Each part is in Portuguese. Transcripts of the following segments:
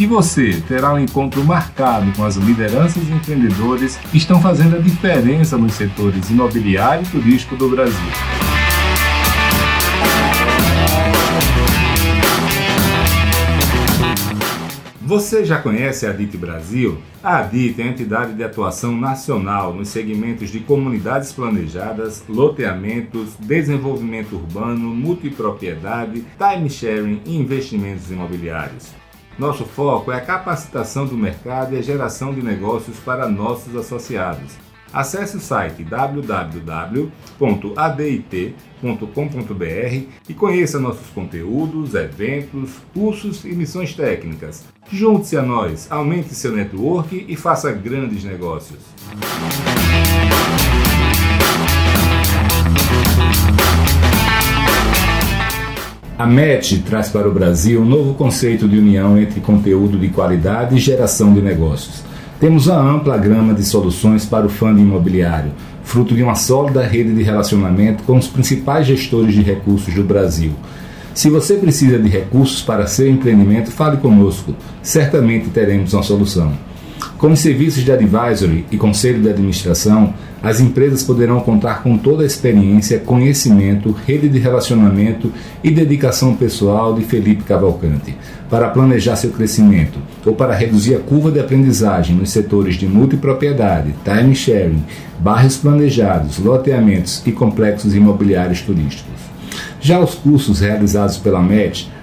E você terá um encontro marcado com as lideranças e empreendedores que estão fazendo a diferença nos setores imobiliário e turístico do Brasil. Você já conhece a DIT Brasil? A DIT é a entidade de atuação nacional nos segmentos de comunidades planejadas, loteamentos, desenvolvimento urbano, multipropriedade, time sharing e investimentos imobiliários. Nosso foco é a capacitação do mercado e a geração de negócios para nossos associados. Acesse o site www.adit.com.br e conheça nossos conteúdos, eventos, cursos e missões técnicas. Junte-se a nós, aumente seu network e faça grandes negócios. A MET traz para o Brasil um novo conceito de união entre conteúdo de qualidade e geração de negócios. Temos uma ampla gama de soluções para o fundo imobiliário, fruto de uma sólida rede de relacionamento com os principais gestores de recursos do Brasil. Se você precisa de recursos para seu empreendimento, fale conosco. Certamente teremos uma solução. Com os serviços de advisory e conselho de administração, as empresas poderão contar com toda a experiência, conhecimento, rede de relacionamento e dedicação pessoal de Felipe Cavalcante para planejar seu crescimento ou para reduzir a curva de aprendizagem nos setores de multipropriedade, time sharing, bairros planejados, loteamentos e complexos imobiliários turísticos. Já os cursos realizados pela MET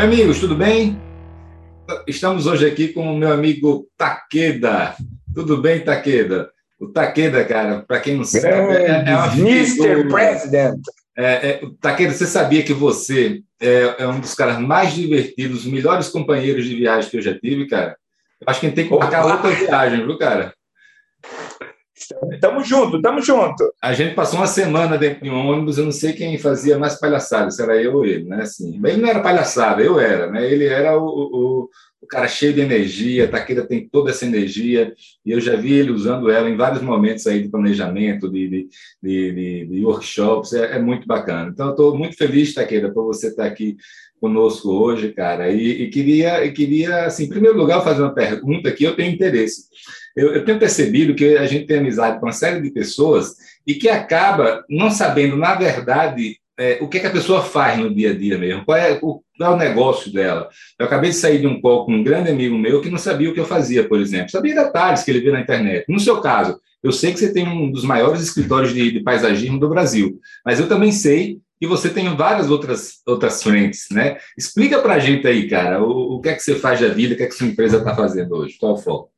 Oi, amigos, tudo bem? Estamos hoje aqui com o meu amigo Taqueda. Tudo bem, Taqueda? O Taqueda, cara, para quem não sabe, é, é uma Mr. President. É, é, Taqueda, você sabia que você é, é, um dos caras mais divertidos, melhores companheiros de viagem que eu já tive, cara? Eu acho que a gente tem que marcar outra viagem, viu, cara? Tamo junto, tamo junto. A gente passou uma semana dentro de um ônibus, eu não sei quem fazia mais palhaçada, se era eu ou ele, né? Assim, mas ele não era palhaçada, eu era, né? Ele era o, o, o cara cheio de energia, Taqueda tem toda essa energia, e eu já vi ele usando ela em vários momentos aí de planejamento, de, de, de, de workshops, é, é, muito bacana. Então, eu estou muito feliz, Taqueda, por você estar aqui conosco hoje, cara, e, e queria, e queria, assim, em primeiro lugar, fazer uma pergunta que eu tenho interesse. Eu, eu tenho percebido que a gente tem amizade com uma série de pessoas e que acaba não sabendo, na verdade, é, o que, é que a pessoa faz no dia a dia mesmo, qual é o, qual é o negócio dela. Eu acabei de sair de um call com um grande amigo meu que não sabia o que eu fazia, por exemplo. Sabia detalhes que ele via na internet. No seu caso, eu sei que você tem um dos maiores escritórios de, de paisagismo do Brasil, mas eu também sei que você tem várias outras, outras frentes, né? Explica para a gente aí, cara, o, o que é que você faz da vida, o que é que sua empresa está fazendo hoje, qual é o foco?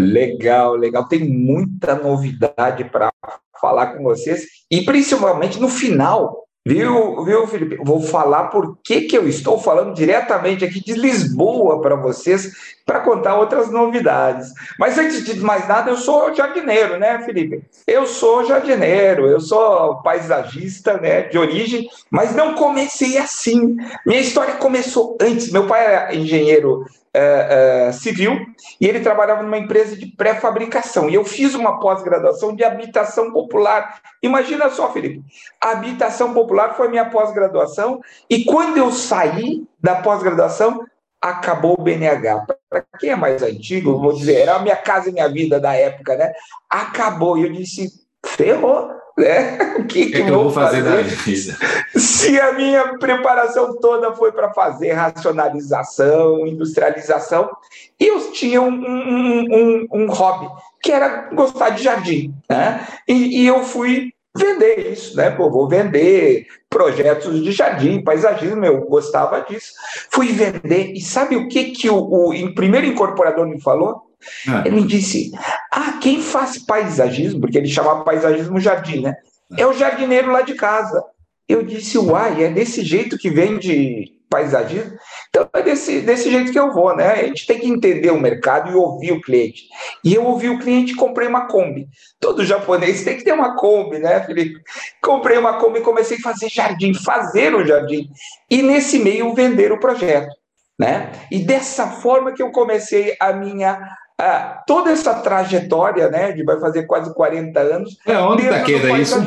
Legal, legal. Tem muita novidade para falar com vocês e principalmente no final, viu, viu, Felipe? Vou falar por que, que eu estou falando diretamente aqui de Lisboa para vocês para contar outras novidades. Mas antes de mais nada, eu sou jardineiro, né, Felipe? Eu sou jardineiro, eu sou paisagista, né, de origem, mas não comecei assim. Minha história começou antes. Meu pai era engenheiro uh, civil e ele trabalhava numa empresa de pré-fabricação. E eu fiz uma pós-graduação de habitação popular. Imagina só, Felipe, a habitação popular foi minha pós-graduação e quando eu saí da pós-graduação, acabou o BNH. Para quem é mais antigo, vou dizer, era a minha casa e minha vida da época, né? Acabou. E eu disse, ferrou né? O que, que, que, que eu vou fazer, fazer da vida? Se a minha preparação toda foi para fazer racionalização, industrialização, eu tinha um, um, um, um, hobby, que era gostar de jardim. Né? E, e eu fui vender isso, né? Pô, vou vender projetos de jardim, paisagismo, eu gostava disso. Fui vender, e sabe o que, que o, o primeiro incorporador me falou? Ah. Ele disse: Ah, quem faz paisagismo, porque ele chamava paisagismo jardim, né? É o jardineiro lá de casa. Eu disse: Uai, é desse jeito que vende paisagismo? Então é desse, desse jeito que eu vou, né? A gente tem que entender o mercado e ouvir o cliente. E eu ouvi o cliente e comprei uma Kombi. Todo japonês tem que ter uma Kombi, né, Felipe? Comprei uma Kombi e comecei a fazer jardim, fazer o jardim. E nesse meio vender o projeto. Né? E dessa forma que eu comecei a minha ah, toda essa trajetória, né, de vai fazer quase 40 anos. Foi onde, Taqueda, isso?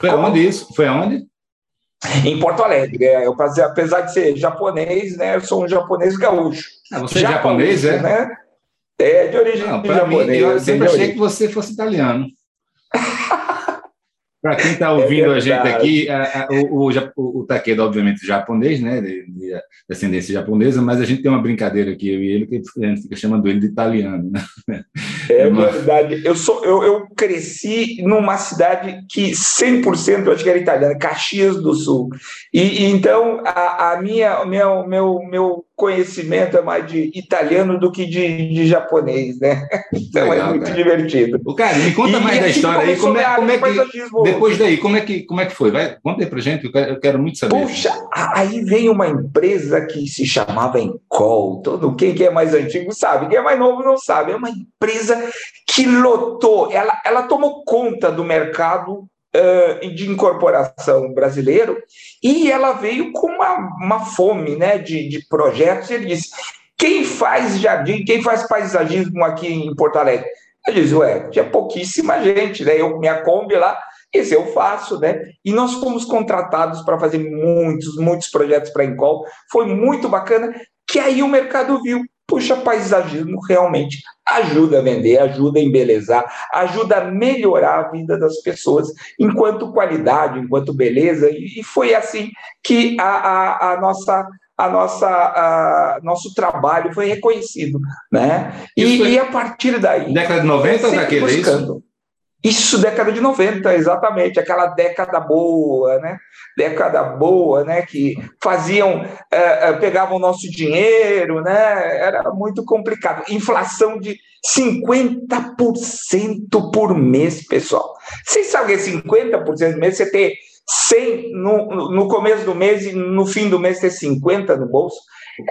Foi Como? onde isso? Foi onde? Em Porto Alegre. É, eu, apesar de ser japonês, né, eu sou um japonês gaúcho. Ah, você é japonês, é? Né? É, de origem Não, japonesa. Mim, eu sempre achei que você fosse italiano. Para quem está ouvindo é a gente aqui, a, a, o, o, o Takeda, obviamente, japonês, né, de, de, descendência japonesa, mas a gente tem uma brincadeira aqui, eu e ele, que a gente fica chamando ele de italiano. Né? É, é uma... verdade. Eu, sou, eu, eu cresci numa cidade que 100% eu acho que era italiana, Caxias do Sul. E, e então, a, a minha, meu, meu, meu conhecimento é mais de italiano do que de, de japonês, né? Então é Legal, é muito cara. divertido. O cara, me conta e, mais da história aí. Como é, como é que, depois daí, como é que, como é que foi? Vai, conta aí pra gente, eu quero, eu quero muito saber. Puxa, aí veio uma empresa que se chamava Encol. Todo quem que é mais antigo sabe, quem é mais novo não sabe. É uma empresa que lotou, ela, ela tomou conta do mercado uh, de incorporação brasileiro, e ela veio com uma, uma fome né, de, de projetos. Ele disse: quem faz jardim, quem faz paisagismo aqui em Porto Alegre? Eu disse, ué, tinha pouquíssima gente, né? Eu, minha Kombi lá, esse eu faço, né? E nós fomos contratados para fazer muitos, muitos projetos para a Encol. Foi muito bacana, que aí o mercado viu puxa, paisagismo realmente ajuda a vender, ajuda a embelezar, ajuda a melhorar a vida das pessoas enquanto qualidade, enquanto beleza, e foi assim que a, a, a nossa a nossa a, nosso trabalho foi reconhecido, né? E, e, a partir daí década de 90 daquele buscando. Isso? Isso, década de 90, exatamente, aquela década boa, né? Década boa, né? Que faziam, é, pegavam o nosso dinheiro, né? Era muito complicado. Inflação de 50% por mês, pessoal. Vocês sabem que 50% por mês você ter 100 no, no começo do mês e no fim do mês ter 50 no bolso?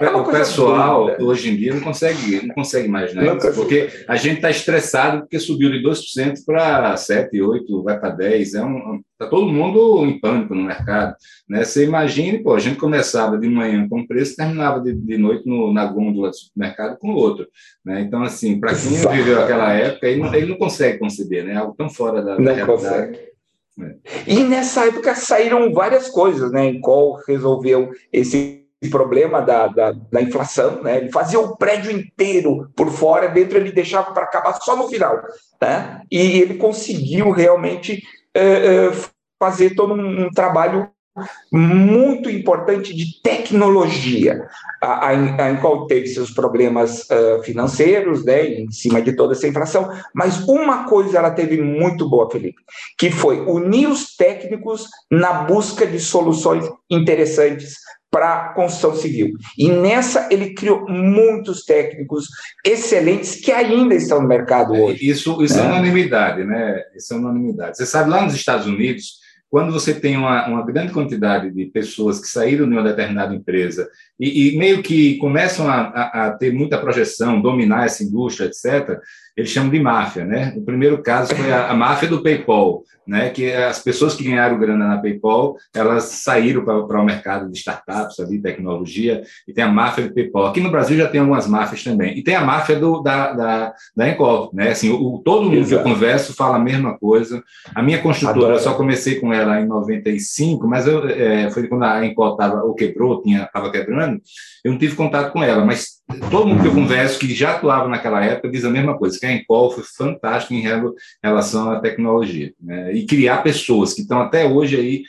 É o pessoal doida. hoje em dia não consegue, não consegue imaginar não isso, porque a gente está estressado porque subiu de 2% para 7%, 8%, vai para 10%. É um, tá todo mundo em pânico no mercado. Né? Você imagine, pô, a gente começava de manhã com um preço terminava de, de noite no, na gôndola do supermercado com outro. Né? Então, assim, para quem Exato. viveu aquela época, ele não, ele não consegue conceber, né? Algo tão fora da, da realidade. Consegue. É. E nessa época saíram várias coisas, né? Em qual resolveu esse problema da, da, da, inflação, né? Ele fazia o prédio inteiro por fora, dentro ele deixava para acabar só no final, né? E ele conseguiu realmente é, é, fazer todo um, um, trabalho muito importante de tecnologia, a, a, a, em qual teve seus problemas uh, financeiros, né, em cima de toda essa inflação, mas uma coisa ela teve muito boa, Felipe, que foi unir os técnicos na busca de soluções interessantes para construção civil. E nessa ele criou muitos técnicos excelentes que ainda estão no mercado é, hoje. Isso, isso é, é unanimidade, né? Isso é unanimidade. Você sabe, lá nos Estados Unidos, quando você tem uma, uma grande quantidade de pessoas que saíram de uma determinada empresa e, e meio que começam a, a, a, ter muita projeção, dominar essa indústria, etc., eles chamam de máfia, né? O primeiro caso foi a, a máfia do PayPal, né? Que as pessoas que ganharam grana na PayPal, elas saíram para o mercado de startups, ali, tecnologia, e tem a máfia do PayPal. Aqui no Brasil já tem algumas máfias também. E tem a máfia do, da, da, da Encol, né? Assim, o, todo mundo Exato. que eu converso fala a mesma coisa. A minha construtora, eu só comecei com ela em 95, mas eu, é, foi quando a Encol estava, ou quebrou, estava quebrando, eu não tive contato com ela, mas todo mundo que eu converso que já atuava naquela época diz a mesma coisa, que a Encol foi fantástica em relação à tecnologia. Né? E criar pessoas que estão até hoje aí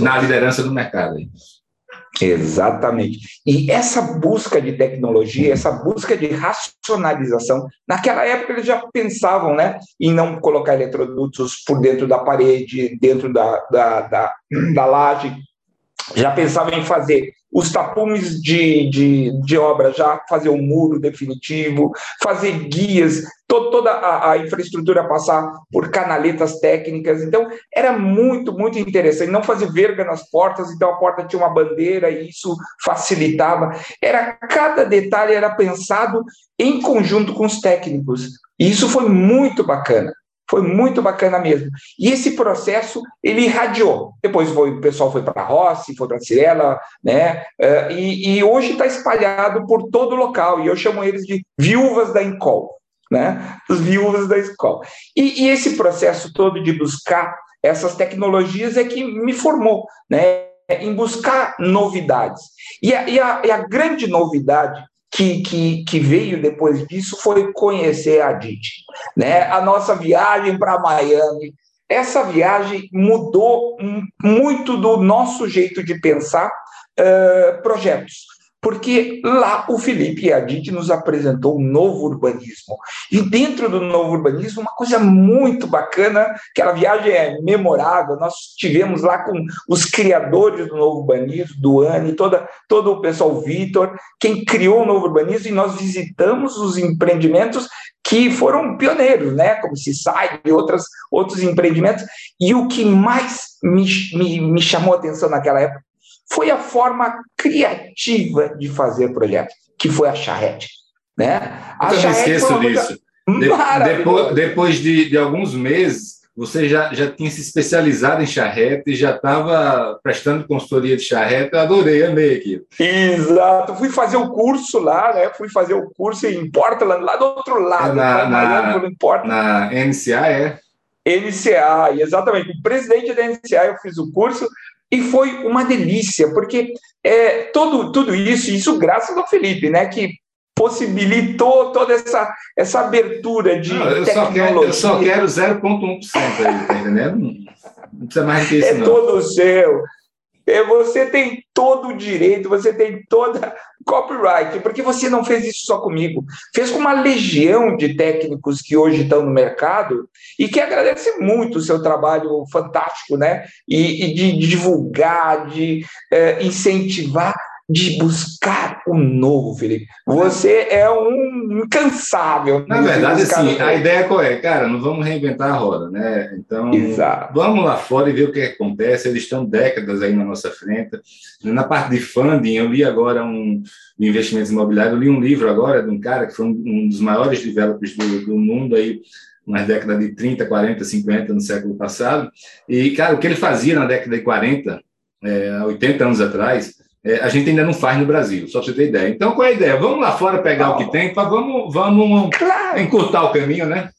na liderança do mercado. Aí. Exatamente. E essa busca de tecnologia, essa busca de racionalização, naquela época eles já pensavam né, em não colocar eletrodutos por dentro da parede, dentro da, da, da, da laje, já pensavam em fazer os tapumes de, de, de obra, já fazer um muro definitivo, fazer guias, to, toda a, a, infraestrutura passar por canaletas técnicas. Então, era muito, muito interessante. Não fazer verga nas portas, então a porta tinha uma bandeira e isso facilitava. Era Cada detalhe era pensado em conjunto com os técnicos. E isso foi muito bacana. Foi muito bacana mesmo. E esse processo, ele irradiou. Depois foi, o pessoal foi para Rossi, foi para Cirela, né? Uh, e, e, hoje está espalhado por todo o local. E eu chamo eles de viúvas da Encol, né? Os viúvas da Encol. E, e esse processo todo de buscar essas tecnologias é que me formou, né? Em buscar novidades. E a, e a, e a grande novidade que, que, que, veio depois disso foi conhecer a Didi. Né? A nossa viagem para Miami, essa viagem mudou muito do nosso jeito de pensar uh, projetos porque lá o Felipe Adit nos apresentou um novo urbanismo. E dentro do novo urbanismo, uma coisa muito bacana, aquela viagem é memorável, nós tivemos lá com os criadores do novo urbanismo, do ANI, toda, todo o pessoal Vitor, quem criou o novo urbanismo, e nós visitamos os empreendimentos que foram pioneiros, né? como se sai e outras, outros empreendimentos. E o que mais me, me, me chamou a atenção naquela época foi a forma criativa de fazer projetos, que foi a charrete. Né? A Eu não esqueço disso. De, depois, depois de, de, alguns meses, você já, já tinha se especializado em charrete, já estava prestando consultoria de charrete, eu adorei, amei aqui. Exato, fui fazer o curso lá, né? Fui fazer o curso em Portland, lá do outro lado. Na, na, na NCA, é? NCA, exatamente. O presidente da NCA, eu fiz o curso, e foi uma delícia, porque é, todo, tudo isso, isso graças ao Felipe, né, que possibilitou toda essa, essa abertura de não, eu tecnologia. Só quero, eu só quero 0,1% aí, tá entendendo? Não precisa mais do que isso, É não. todo seu. É, você tem todo o direito, você tem toda copyright, porque você não fez isso só comigo, fez com uma legião de técnicos que hoje estão no mercado e que agradece muito o seu trabalho fantástico, né? E, e de, de, divulgar, de é, incentivar de buscar o novo, Felipe. Você é um incansável. Na verdade, assim, a ideia qual é? Cara, não vamos reinventar a roda, né? Então, Exato. vamos lá fora e ver o que acontece. Eles estão décadas aí na nossa frente. Na parte de funding, eu li agora um de investimentos imobiliários, eu li um livro agora de um cara que foi um, dos maiores developers do, do mundo aí, nas décadas de 30, 40, 50 no século passado. E, cara, o que ele fazia na década de 40, é, 80 anos atrás, é, a gente ainda não faz no Brasil, só para você ter ideia. Então, qual é a ideia? Vamos lá fora pegar o que tem, pra, vamos, vamos claro. encurtar o caminho, né?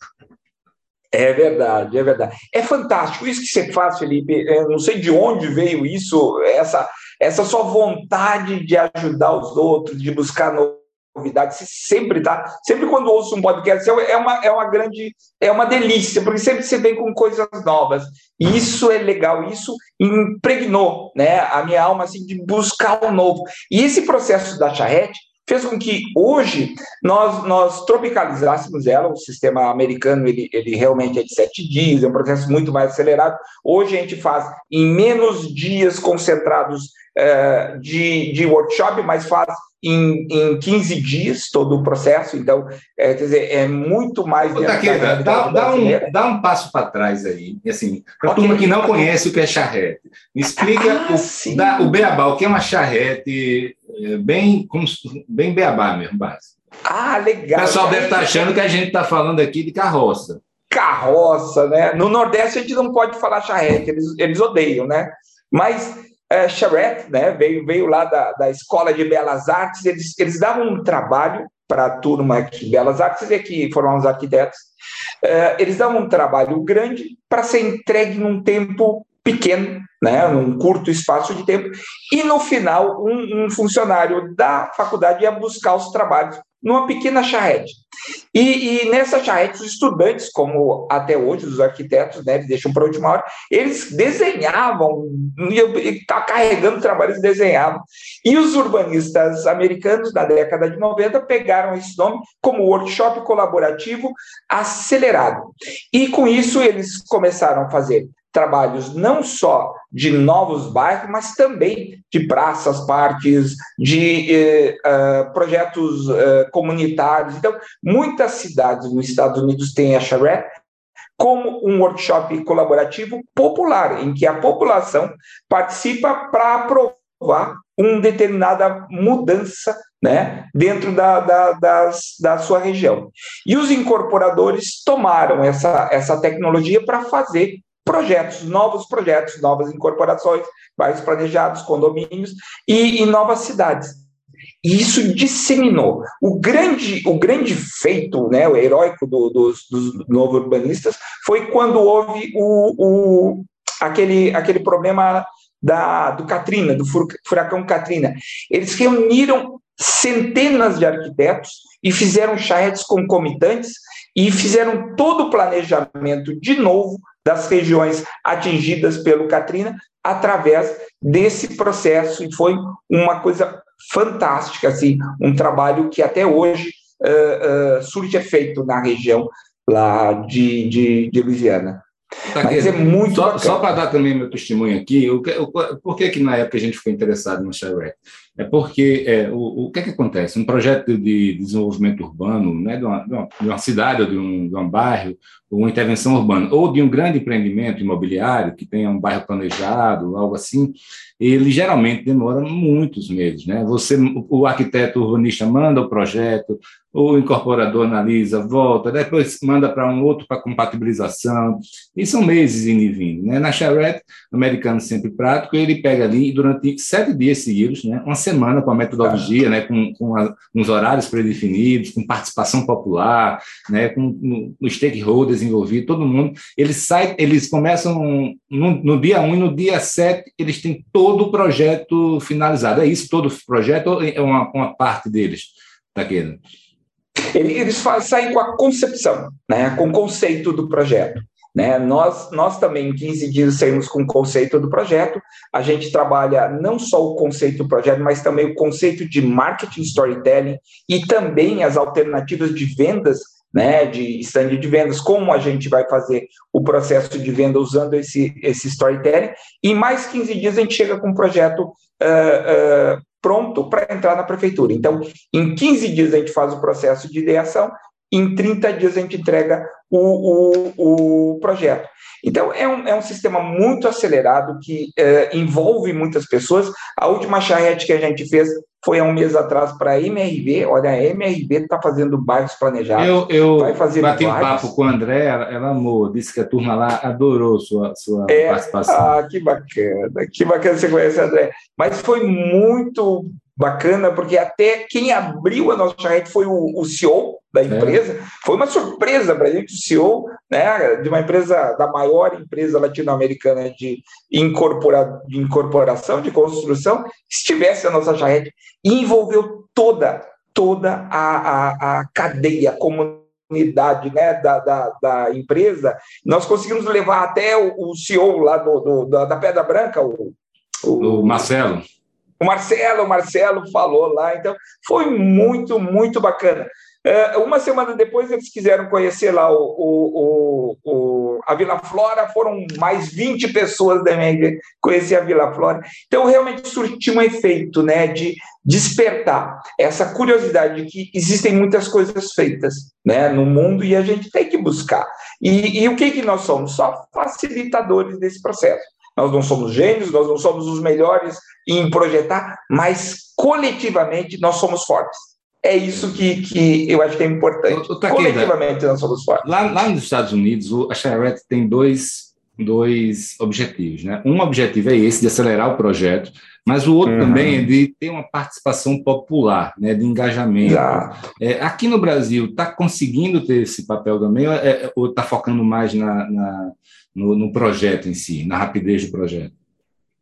É verdade, é verdade. É fantástico isso que você faz, Felipe. Eu não sei de onde veio isso, essa, essa sua vontade de ajudar os outros, de buscar novidades, você sempre tá, sempre quando ouço um podcast, é uma, é uma grande, é uma delícia, porque sempre você vem com coisas novas. E isso é legal, isso impregnou, né, a minha alma assim de buscar o novo. E esse processo da charrete fez com que hoje nós, nós tropicalizássemos ela, o sistema americano ele, ele realmente é de sete dias, é um processo muito mais acelerado. Hoje a gente faz em menos dias concentrados é, de, de workshop, mas faz em, em 15 dias todo o processo, então, é, quer dizer, é muito mais... Ô, Taqueda, dá, dá, um, dá um passo para trás aí, assim, para a okay. turma que não conhece o que é charrete, me explica ah, o, da, o beabá, o que é uma charrete, é, bem, bem beabá mesmo, base. Ah, legal. O pessoal deve estar tá achando que a gente está falando aqui de carroça. Carroça, né? No Nordeste a gente não pode falar charrete, eles, eles odeiam, né? Mas é, charrete, né? Veio, veio lá da, da Escola de Belas Artes, eles, eles davam um trabalho para a turma aqui, Belas Artes, e que foram os arquitetos, é, eles davam um trabalho grande para ser entregue num tempo pequeno, né, num curto espaço de tempo, e no final um, um funcionário da faculdade ia buscar os trabalhos numa pequena charrete. E, e, nessa charrete, os estudantes, como até hoje os arquitetos, né, deixam para a última hora, eles desenhavam, tá carregando trabalhos, desenhavam. E os urbanistas americanos, na década de 90, pegaram esse nome como workshop colaborativo acelerado. E com isso, eles começaram a fazer trabalhos não só de novos bairros, mas também de praças, parques, de eh, uh, projetos uh, comunitários. Então, muitas cidades nos Estados Unidos têm a charrette como um workshop colaborativo popular, em que a população participa para aprovar uma determinada mudança né, dentro da, da, das, da sua região. E os incorporadores tomaram essa, essa tecnologia para fazer projetos, novos projetos, novas incorporações, bairros planejados, condomínios e, e novas cidades. E isso disseminou. O grande, o grande feito, né, o heróico do, dos, dos novos urbanistas, foi quando houve o, o, aquele, aquele problema da, do Katrina, do furacão Katrina. Eles reuniram centenas de arquitetos e fizeram charretes concomitantes e fizeram todo o planejamento de novo das regiões atingidas pelo Katrina através desse processo e foi uma coisa fantástica, assim, um trabalho que até hoje uh, uh, surge efeito na região lá de, de, de Louisiana. Tá Mas é muito Só, só para dar também meu testemunho aqui, o, o, por que, que na época a gente ficou interessado no Charrette? É porque é, o, o que é que acontece? Um projeto de desenvolvimento urbano, né, de, uma, de uma cidade ou de um, de um bairro, ou uma intervenção urbana, ou de um grande empreendimento imobiliário que tenha um bairro planejado, algo assim, ele geralmente demora muitos meses. Né? Você, o arquiteto urbanista manda o projeto, o incorporador analisa, volta, depois manda para um outro para compatibilização, e são meses indo e vindo. Né? Na Charrette, americano sempre prático, ele pega ali durante sete dias seguidos, né? uma semana com a metodologia, ah. né? com, com a, uns horários predefinidos, com participação popular, né? com os stakeholders envolvidos, todo mundo, eles, sai, eles começam no, no dia 1 um, e no dia 7 eles têm todo o projeto finalizado. É isso, todo o projeto ou é uma, uma parte deles, Taqueda? Eles saem com a concepção, né, com o conceito do projeto. Né? Nós, nós também, em 15 dias, saímos com o conceito do projeto. A gente trabalha não só o conceito do projeto, mas também o conceito de marketing storytelling e também as alternativas de vendas, né? de stand de vendas, como a gente vai fazer o processo de venda usando esse, esse storytelling. E mais 15 dias a gente chega com um projeto uh, uh, pronto para entrar na prefeitura. Então, em 15 dias a gente faz o processo de ideação, em 30 dias a gente entrega o, o, o projeto. Então, é um, é um sistema muito acelerado que é, envolve muitas pessoas. A última charrete que a gente fez foi há um mês atrás para a MRV. Olha, a MRV está fazendo bairros planejados. Eu, eu vai fazer bati um papo com a André, ela, ela, amou, disse que a turma lá adorou sua, sua é, participação. Ah, que bacana, que bacana você conhecer, André. Mas foi muito bacana, porque até quem abriu a nossa charrete foi o, o CEO da é. empresa. É. Foi uma surpresa para a gente, o CEO né, de uma empresa, da maior empresa latino-americana de, incorpora, de incorporação, de construção, estivesse a nossa charrete e envolveu toda, toda a, a, a cadeia, a comunidade né, da, da, da, empresa. Nós conseguimos levar até o, o CEO lá do, do da, da Pedra Branca, o, o, o Marcelo o Marcelo, o Marcelo falou lá, então foi muito, muito bacana. É, uma semana depois eles quiseram conhecer lá o, o, o, a Vila Flora, foram mais 20 pessoas da minha conhecer a Vila Flora. Então realmente surtiu um efeito né, de despertar essa curiosidade de que existem muitas coisas feitas né, no mundo e a gente tem que buscar. E, e o que, que nós somos? Só facilitadores desse processo. Nós não somos gênios, nós não somos os melhores em projetar, mas coletivamente nós somos fortes. é isso que, que eu acho que é importante. Coletivamente nós somos fortes. Lá, lá nos Estados Unidos, a Charrette tem dois, dois objetivos. Né? Um objetivo é esse, de acelerar o projeto, mas o outro uhum. também é de ter uma participação popular, né, de engajamento. É, aqui no Brasil, está conseguindo ter esse papel também ou está é, focando mais na, na no, no projeto em si, na rapidez do projeto?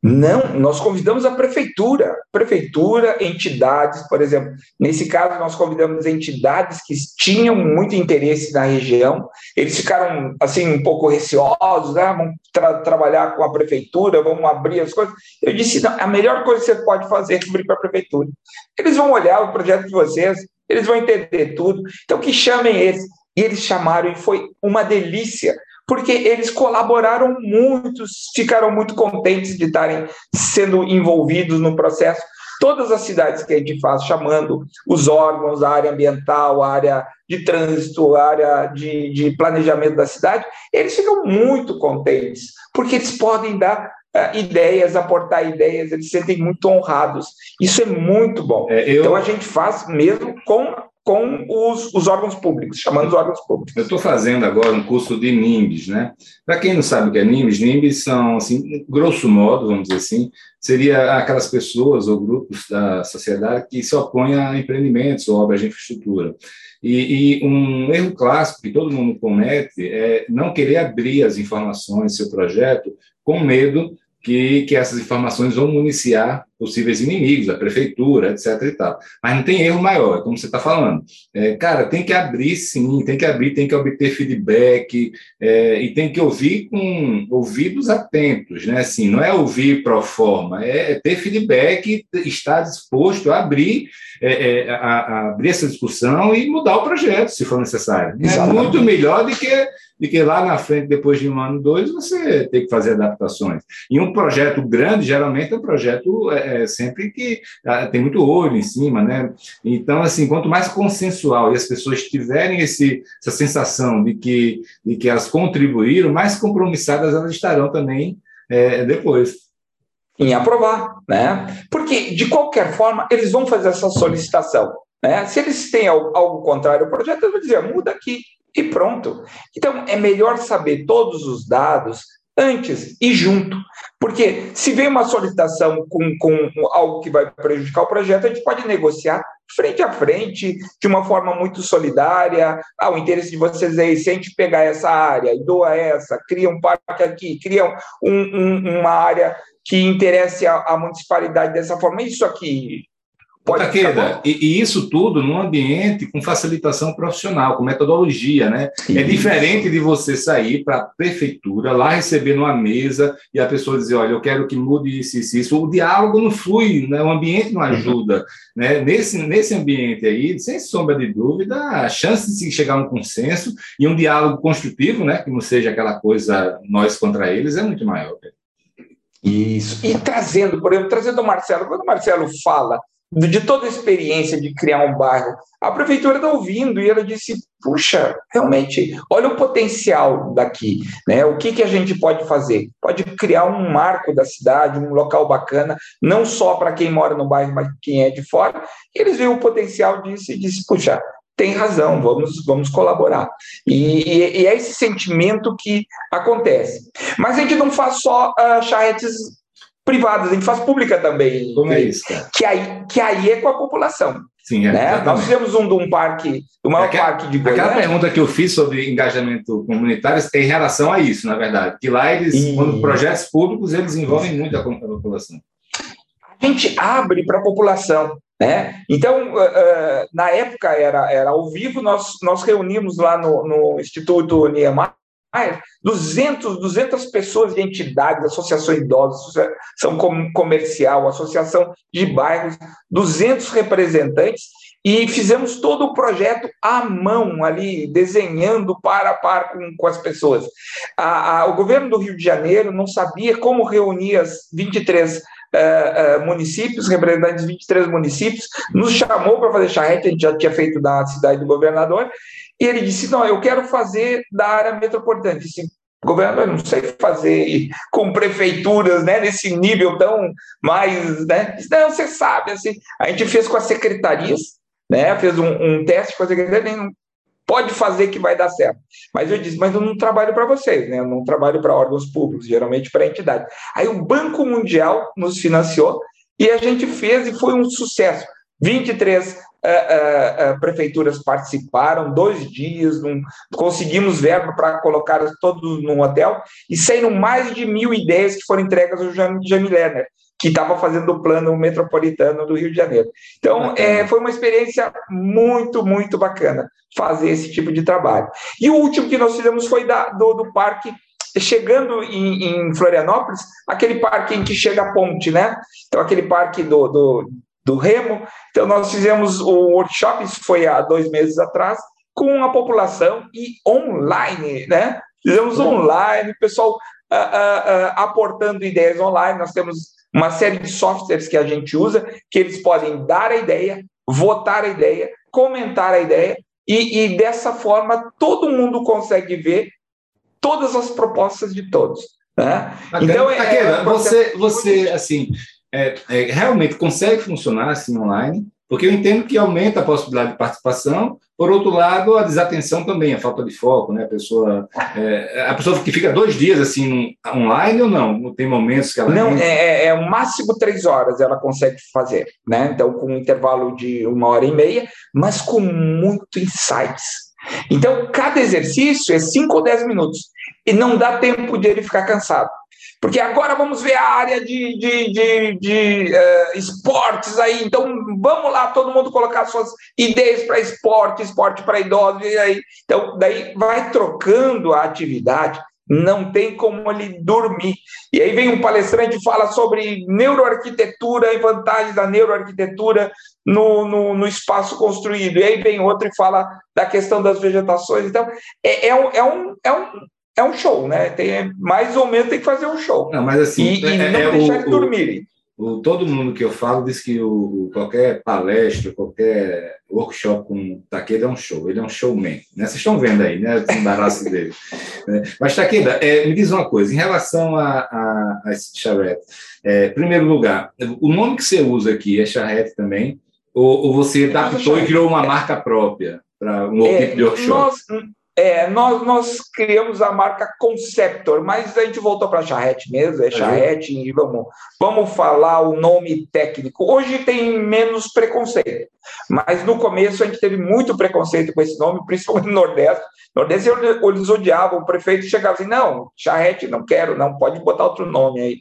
Não, nós convidamos a prefeitura, prefeitura, entidades, por exemplo, nesse caso nós convidamos entidades que tinham muito interesse na região, eles ficaram assim um pouco receosos, né? vamos tra trabalhar com a prefeitura, vamos abrir as coisas. Eu disse, não, a melhor coisa que você pode fazer é abrir para a prefeitura. Eles vão olhar o projeto de vocês, eles vão entender tudo, então que chamem eles. E eles chamaram e foi uma delícia porque eles colaboraram muito, ficaram muito contentes de estarem sendo envolvidos no processo. Todas as cidades que a gente faz, chamando os órgãos, a área ambiental, a área de trânsito, a área de, de planejamento da cidade, eles ficam muito contentes, porque eles podem dar uh, ideias, aportar ideias, eles se sentem muito honrados. Isso é muito bom. É, eu... Então a gente faz mesmo com com os, os, órgãos públicos, chamando os órgãos públicos. Eu estou fazendo agora um curso de NIMBS, né? Para quem não sabe o que é NIMBS, NIMBS são, assim, grosso modo, vamos dizer assim, seria aquelas pessoas ou grupos da sociedade que se opõem a empreendimentos ou obras de infraestrutura. E, e, um erro clássico que todo mundo comete é não querer abrir as informações seu projeto com medo que, que essas informações vão municiar possíveis inimigos, a prefeitura, etc. e tal. Mas não tem erro maior, é como você está falando. É, cara, tem que abrir sim, tem que abrir, tem que obter feedback é, e tem que ouvir com ouvidos atentos, né? Assim, não é ouvir pro forma, é, é ter feedback, estar disposto a abrir, é, é, a, a abrir essa discussão e mudar o projeto, se for necessário. É muito melhor do que de que lá na frente, depois de um ano, dois, você tem que fazer adaptações. E um projeto grande, geralmente, é um projeto é, é, sempre que ah, tem muito olho em cima, né? Então, assim, quanto mais consensual e as pessoas tiverem esse, essa sensação de que, de que elas contribuíram, mais compromissadas elas estarão também é, depois em aprovar, né? Porque, de qualquer forma, eles vão fazer essa solicitação. Né? Se eles têm algo, algo contrário ao projeto, eles vão dizer, muda aqui, e pronto. Então, é melhor saber todos os dados antes e junto. Porque se vem uma solicitação com, com algo que vai prejudicar o projeto, a gente pode negociar frente a frente, de uma forma muito solidária. Ah, o interesse de vocês é esse, a gente pegar essa área e doa essa, cria um parque aqui, cria um, um, uma área que interesse a, a municipalidade dessa forma. Isso aqui Pode Taqueda, e, e, isso tudo num ambiente com facilitação profissional, com metodologia, né? É isso. É diferente de você sair para a prefeitura, lá receber numa mesa e a pessoa dizer, olha, eu quero que mude isso, isso, isso. O diálogo não flui, né? o ambiente não ajuda. Né? Nesse, nesse ambiente aí, sem sombra de dúvida, a chance de se chegar a um consenso e um diálogo construtivo, né? que não seja aquela coisa nós contra eles, é muito maior. Isso. E trazendo, por exemplo, trazendo o Marcelo, quando o Marcelo fala de toda a experiência de criar um bairro, a prefeitura está ouvindo e ela disse: puxa, realmente, olha o potencial daqui, né? O que, que a gente pode fazer? Pode criar um marco da cidade, um local bacana, não só para quem mora no bairro, mas quem é de fora. E eles viram o potencial disso e disse: puxa, tem razão, vamos, vamos colaborar. E, e, e, é esse sentimento que acontece. Mas a gente não faz só uh, charretes privadas, a gente faz pública também. Como é isso, cara? Que aí, que aí é com a população. Sim, é, né? Nós fizemos um de um parque, do maior aquela, parque de Goiânia. Aquela pergunta que eu fiz sobre engajamento comunitário tem relação a isso, na verdade. Que lá eles, e... quando projetos públicos, eles envolvem muito a população. A gente abre para a população. Né? Então, na época era, era ao vivo, nós, nós reunimos lá no, no Instituto Niemeyer 200, 200 pessoas de entidades, associações idosas, associação comercial, associação de bairros, 200 representantes, e fizemos todo o projeto à mão ali, desenhando para a par com, com as pessoas. A, a, o governo do Rio de Janeiro não sabia como reunir as 23 Uh, uh, municípios, representantes de 23 municípios, nos chamou para fazer charrete, a gente já tinha feito na cidade do governador, e ele disse: Não, eu quero fazer da área metropolitana. Eu disse: Governador, eu não sei fazer com prefeituras né, nesse nível tão mais. Né? Disse, não, você sabe. Assim, a gente fez com as secretarias, né? Fez um, um teste, coisa que ele pode fazer que vai dar certo. Mas eu disse, mas eu não trabalho para vocês, né? Eu não trabalho para órgãos públicos, geralmente para entidades. Aí o Banco Mundial nos financiou e a gente fez e foi um sucesso. 23 uh, uh, uh, prefeituras participaram, dois dias, conseguimos verba para colocar todos num hotel e saíram mais de mil ideias que foram entregas ao Jamie Lerner que estava fazendo o plano metropolitano do Rio de Janeiro. Então, é, foi uma experiência muito, muito bacana fazer esse tipo de trabalho. E o último que nós fizemos foi da, do, do parque chegando em, em, Florianópolis, aquele parque em que chega a ponte, né? Então, aquele parque do, do, do Remo. Então, nós fizemos o workshop, isso foi há dois meses atrás, com a população e online, né? Fizemos online, o pessoal uh, uh, uh, aportando ideias online. Nós temos uma série de softwares que a gente usa, que eles podem dar a ideia, votar a ideia, comentar a ideia, e, e dessa forma todo mundo consegue ver todas as propostas de todos. Né? Então, é, é você, você assim, é, é, realmente consegue funcionar assim online? Porque eu entendo que aumenta a possibilidade de participação, por outro lado, a desatenção também, a falta de foco, né? A pessoa, é, a pessoa que fica dois dias assim online ou não? Tem momentos que ela. Não, é, é, é o máximo três horas ela consegue fazer, né? Então, com um intervalo de uma hora e meia, mas com muito insights. Então, cada exercício é cinco ou dez minutos e não dá tempo de ele ficar cansado. Porque agora vamos ver a área de, de, de, de uh, esportes aí. Então, vamos lá, todo mundo colocar suas ideias para esporte, esporte para idosos. E aí. Então, daí vai trocando a atividade, não tem como ele dormir. E aí vem um palestrante e fala sobre neuroarquitetura e vantagens da neuroarquitetura no, no, no, espaço construído. E aí vem outro e fala da questão das vegetações. Então, é, é, um, é, um, é um é um show, né? Tem, mais ou menos tem que fazer um show. Não, mas assim, e, é, e não é deixar o, de dormirem. O, todo mundo que eu falo diz que o, qualquer palestra, qualquer workshop com Taqueda é um show, ele é um showman. Né? Vocês estão vendo aí, né? O embaraço dele. Né? Mas, Taqueda, é, me diz uma coisa, em relação a, a, a esse charrete, é, primeiro lugar, o nome que você usa aqui é charrete também, ou, ou você adaptou e criou uma marca própria para um é, tipo de workshop? Nós, é, nós, nós criamos a marca Conceptor, mas a gente voltou para charrete mesmo, é charrete, e vamos, vamos falar o nome técnico. Hoje tem menos preconceito, mas no começo a gente teve muito preconceito com esse nome, principalmente no Nordeste. No Nordeste eles odiavam, o prefeito chegava assim, não, charrete, não quero, não, pode botar outro nome aí.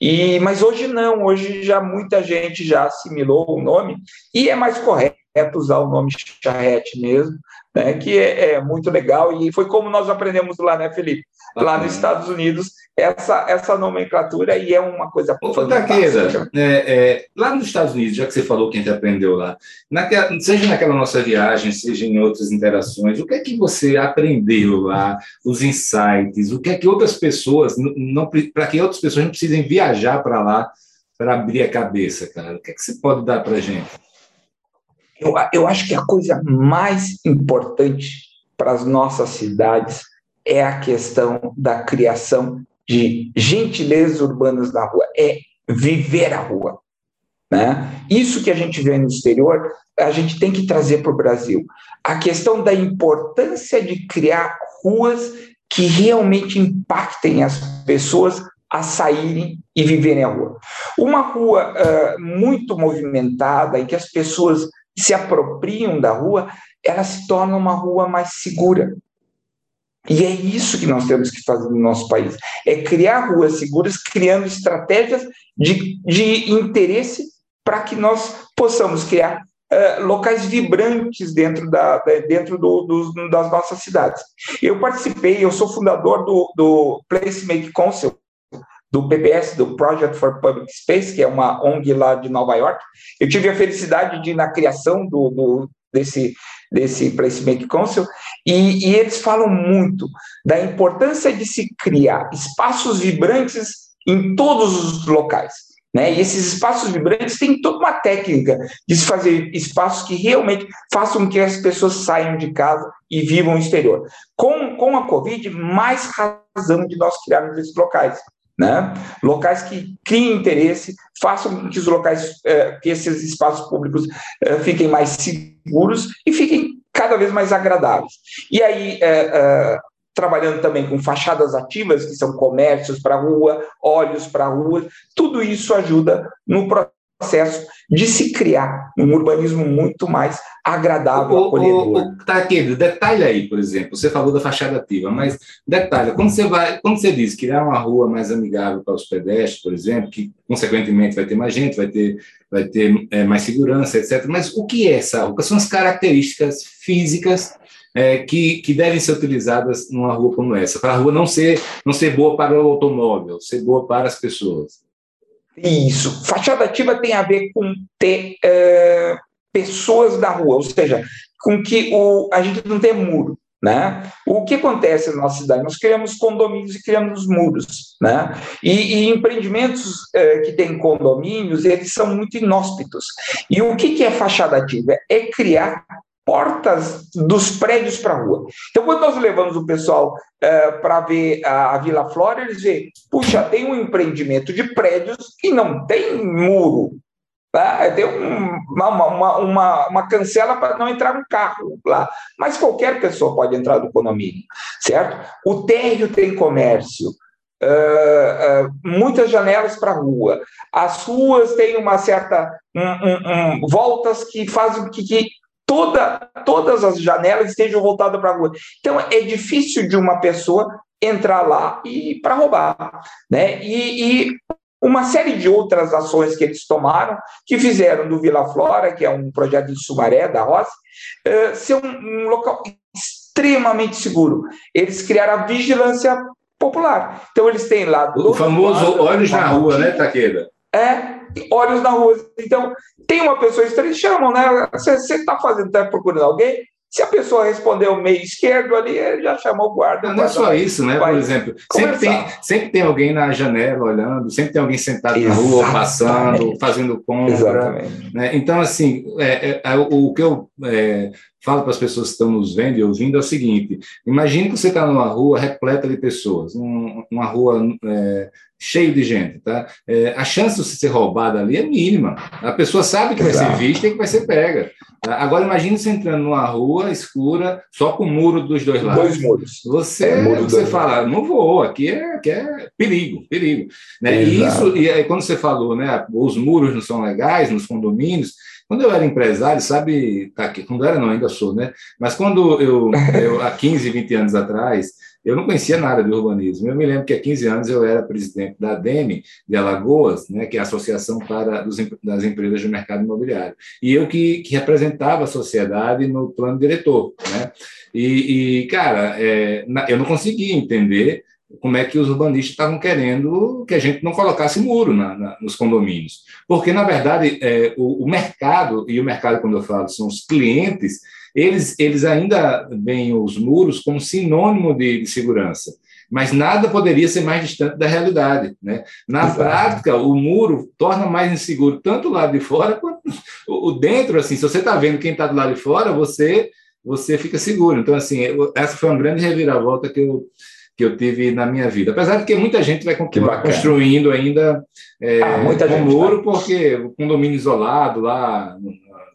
E, mas hoje não, hoje já muita gente já assimilou o nome, e é mais correto usar o nome charrete mesmo, né, que é, é, muito legal, e foi como nós aprendemos lá, né, Felipe? Lá nos Estados Unidos, essa, essa nomenclatura e é uma coisa Ô, fantástica. É, é, lá nos Estados Unidos, já que você falou que a gente aprendeu lá, naquela, seja naquela nossa viagem, seja em outras interações, o que é que você aprendeu lá, os insights, o que é que outras pessoas, não, para que outras pessoas não precisem viajar para lá para abrir a cabeça, cara? O que é que você pode dar para a gente? Eu, eu acho que a coisa mais importante para as nossas cidades é a questão da criação de gentilezas urbanas na rua, é viver a rua. Né? Isso que a gente vê no exterior, a gente tem que trazer para o Brasil. A questão da importância de criar ruas que realmente impactem as pessoas a saírem e viverem a rua. Uma rua uh, muito movimentada, em que as pessoas se apropriam da rua, ela se torna uma rua mais segura. E é isso que nós temos que fazer no nosso país: é criar ruas seguras, criando estratégias de, de interesse para que nós possamos criar uh, locais vibrantes dentro, da, dentro do, do, das nossas cidades. Eu participei, eu sou fundador do, do Placemaking Council, do PBS, do Project for Public Space, que é uma ONG lá de Nova York. Eu tive a felicidade de ir na criação do, do desse, desse Placement Council, e, e, eles falam muito da importância de se criar espaços vibrantes em todos os locais. Né? E esses espaços vibrantes têm toda uma técnica de se fazer espaços que realmente façam que as pessoas saiam de casa e vivam o exterior. Com, com a Covid, mais razão de nós criarmos esses locais né? Locais que criem interesse, façam que os locais, eh, que esses espaços públicos eh, fiquem mais seguros e fiquem cada vez mais agradáveis. E aí, eh, trabalhando também com fachadas ativas, que são comércios para a rua, olhos para a rua, tudo isso ajuda no processo de se criar um urbanismo muito mais agradável, o, acolhedor. O, o, tá aqui, detalhe aí, por exemplo, você falou da fachada ativa, mas detalhe, quando você vai, quando você diz criar uma rua mais amigável para os pedestres, por exemplo, que consequentemente vai ter mais gente, vai ter, vai ter é, mais segurança, etc. Mas o que é essa rua? Quais são as características físicas é, que, que devem ser utilizadas numa rua como essa, para a rua não ser, não ser boa para o automóvel, ser boa para as pessoas? Isso. Fachada ativa tem a ver com ter é, pessoas da rua, ou seja, com que o, a gente não tem muro. Né? O que acontece na nossa cidade? Nós criamos condomínios e criamos muros. Né? E, e empreendimentos é, que têm condomínios, eles são muito inóspitos. E o que, que é fachada ativa? É criar portas dos prédios para a rua. Então, quando nós levamos o pessoal é, para ver a, a, Vila Flora, eles veem, puxa, tem um empreendimento de prédios e não tem muro. Tá? Tem um, uma, uma, uma, uma, cancela para não entrar um carro lá. Mas qualquer pessoa pode entrar no condomínio, certo? O térreo tem comércio. Uh, uh, muitas janelas para a rua. As ruas têm uma certa um, um, voltas que fazem que, que toda, todas as janelas estejam voltadas para a rua. Então, é difícil de uma pessoa entrar lá e para roubar. Né? E, e, uma série de outras ações que eles tomaram, que fizeram do Vila Flora, que é um projeto de Sumaré, da Rossi, uh, ser um, um local extremamente seguro. Eles criaram a vigilância popular. Então, eles têm lá... O famoso olhos na rua, né, Taqueda? É, olhos na rua. Então, tem uma pessoa estranha, chamam, né? Você está fazendo, está procurando alguém? Se a pessoa responder o meio esquerdo ali, ele já chamou o guarda. Não, é só isso, né? Por exemplo, sempre tem, sempre tem alguém na janela olhando, sempre tem alguém sentado Exatamente. na rua, passando, fazendo compra. Né? Então, assim, é, é, é o, que eu é, falo para as pessoas que estão nos vendo e ouvindo é o seguinte: imagine que você está numa rua repleta de pessoas, um, uma rua é, cheio de gente, tá? É, a chance de você ser roubado ali é mínima. A pessoa sabe que vai Exato. ser vista e que vai ser pega. Tá? Agora imagine você entrando numa rua escura, só com o muro dos dois lados. Dois muros. Você, é, você fala, não vou, aqui é, aqui é perigo, perigo. Né? E isso, e aí quando você falou, né, os muros não são legais nos condomínios, quando eu era empresário, sabe, tá aqui, quando era não, ainda sou, né? Mas quando eu, eu há 15, 20 anos atrás, eu não conhecia nada de urbanismo. Eu me lembro que há 15 anos eu era presidente da ADEME de Alagoas, né, que é a Associação para dos, das Empresas do Mercado Imobiliário. E eu que, que representava a sociedade no plano diretor. Né? E, e cara, é, eu não conseguia entender como é que os urbanistas estavam querendo que a gente não colocasse muro na, na, nos condomínios. Porque, na verdade, é, o, o, mercado, e o mercado, quando eu falo, são os clientes, eles, eles ainda veem os muros como sinônimo de, de segurança mas nada poderia ser mais distante da realidade. Né? Na Exato. prática, o muro torna mais inseguro tanto o lado de fora quanto o dentro. Assim, se você está vendo quem está do lado de fora, você você fica seguro. Então, assim, essa foi uma grande reviravolta que eu, que eu tive na minha vida. Apesar de que muita gente vai continuar construindo ainda é, ah, muita um muro, vai. porque o condomínio isolado lá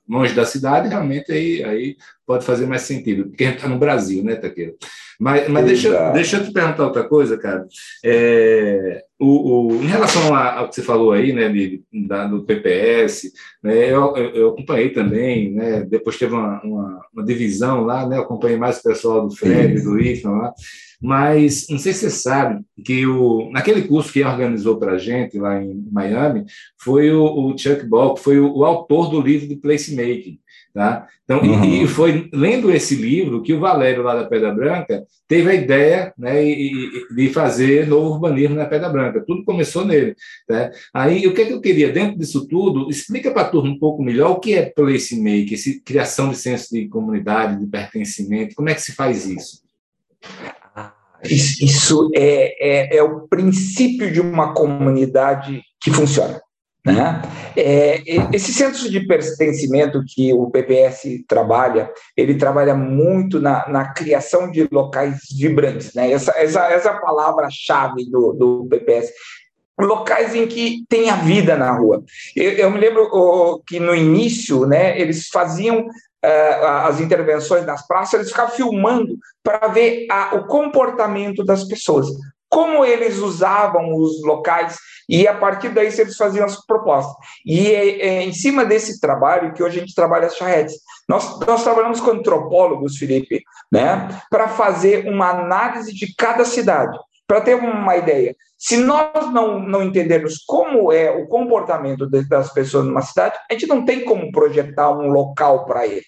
longe da cidade, realmente aí, aí pode fazer mais sentido, porque a gente está no Brasil, né, Taqueira? Mas, mas deixa, deixa eu te perguntar outra coisa, cara. É, o, o, em relação ao que você falou aí, né, de, da, do PPS, né, eu, eu, acompanhei também, né, depois teve uma, uma, uma, divisão lá, né, eu acompanhei mais o pessoal do Fred, do IFA lá, mas não sei se você sabe que o, naquele curso que organizou para a gente lá em Miami, foi o, o Chuck Ball, que foi o, o autor do livro de Placemaking. Tá? Então, uhum. e, e, foi lendo esse livro que o Valério, lá da Pedra Branca, teve a ideia né, de fazer novo urbanismo na Pedra Branca. Tudo começou nele. Tá? Aí, o que, é que eu queria, dentro disso tudo, explica para a turma um pouco melhor o que é placemaking, esse, criação de senso de comunidade, de pertencimento, como é que se faz isso? Isso é, é, é o princípio de uma comunidade que funciona. Né? É, esse centro de pertencimento que o PPS trabalha, ele trabalha muito na, na criação de locais vibrantes. Né? Essa, essa, essa palavra-chave do, do PPS locais em que tem a vida na rua. Eu, eu me lembro oh, que no início, né, eles faziam as intervenções nas praças, eles ficavam filmando para ver a, o comportamento das pessoas como eles usavam os locais, e a partir daí eles faziam as propostas. E é, é em cima desse trabalho que hoje a gente trabalha as charretes. Nós, nós trabalhamos com antropólogos, Felipe, né, para fazer uma análise de cada cidade, para ter uma ideia. Se nós não, não entendermos como é o comportamento das pessoas numa cidade, a gente não tem como projetar um local para eles,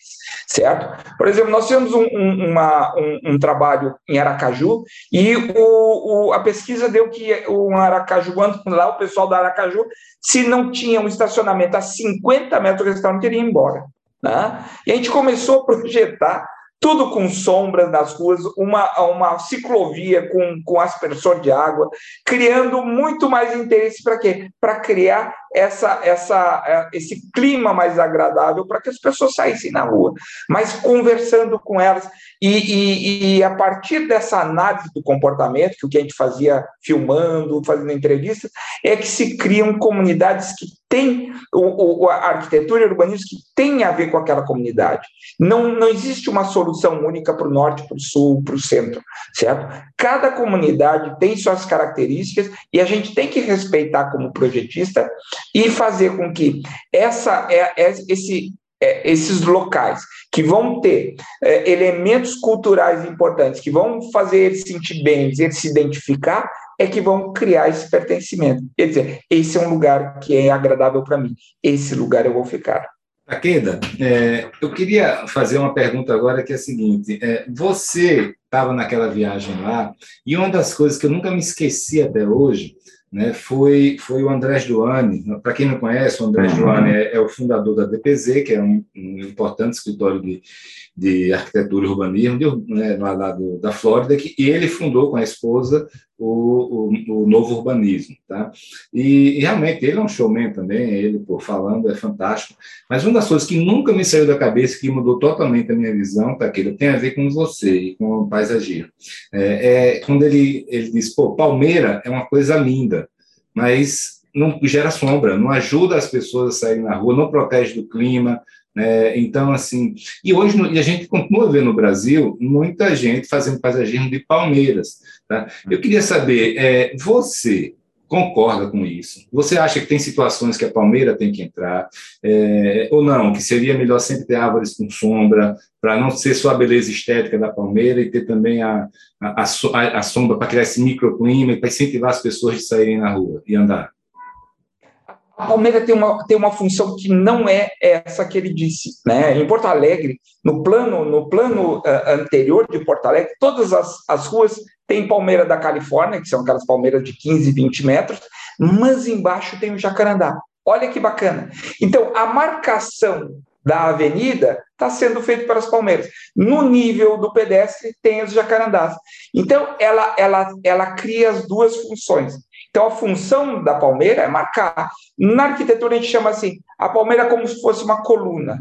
certo? Por exemplo, nós temos um, um, uma, um, um trabalho em Aracaju e o, o, a pesquisa deu que o Aracaju, lá o pessoal da Aracaju, se não tinha um estacionamento a 50 metros do restaurante, ido embora. Né? E a gente começou a projetar tudo com sombras nas ruas, uma, uma ciclovia com, com aspersor de água, criando muito mais interesse para quê? Para criar essa, essa, é, esse clima mais agradável para que as pessoas saíssem na rua, mas conversando com elas. E, e, e, a partir dessa análise do comportamento, que o que a gente fazia filmando, fazendo entrevistas, é que se criam comunidades que têm o, o, a arquitetura e urbanismo que tem a ver com aquela comunidade. Não, não existe uma solução única para o norte, para o sul, para o centro, certo? Cada comunidade tem suas características e a gente tem que respeitar como projetista e fazer com que essa, é, é, esse, é, esses locais que vão ter é, elementos culturais importantes, que vão fazer ele se sentir bem, ele se identificar, é que vão criar esse pertencimento. Quer dizer, esse é um lugar que é agradável para mim, esse lugar eu vou ficar. Takeda, é, eu queria fazer uma pergunta agora que é a seguinte: é, você estava naquela viagem lá e uma das coisas que eu nunca me esqueci até hoje né, foi, foi o Andrés Duane. Para quem não conhece, o Andrés uhum. Duane é, é, o fundador da DPZ, que é um, um importante escritório de, de arquitetura e urbanismo de, né, lá, lá do, da Flórida, que, e ele fundou com a esposa o, o, o novo urbanismo. Tá? E, e, realmente ele é um showman também, ele por falando é fantástico. Mas uma das coisas que nunca me saiu da cabeça, que mudou totalmente a minha visão, tá, que tem a ver com você e com o paisagismo. É, é quando ele, ele diz, pô, Palmeira é uma coisa linda, mas não gera sombra, não ajuda as pessoas a saírem na rua, não protege do clima, né? Então, assim, e hoje e a gente continua vendo no Brasil muita gente fazendo paisagismo de palmeiras. Tá? Eu queria saber, é, você concorda com isso? Você acha que tem situações que a palmeira tem que entrar, é, ou não, que seria melhor sempre ter árvores com sombra, para não ser só a beleza estética da palmeira e ter também a, a, a, a sombra para criar esse microclima e para incentivar as pessoas de saírem na rua e andar? A Palmeira tem uma, tem uma função que não é essa que ele disse. Né? Em Porto Alegre, no plano, no plano uh, anterior de Porto Alegre, todas as, as ruas têm palmeira da Califórnia, que são aquelas palmeiras de 15, 20 metros, mas embaixo tem o jacarandá. Olha que bacana. Então, a marcação da avenida está sendo feita pelas palmeiras. No nível do pedestre, tem os jacarandás. Então, ela, ela, ela cria as duas funções. Então, a função da palmeira é marcar. Na arquitetura, a gente chama assim, a palmeira é como se fosse uma coluna,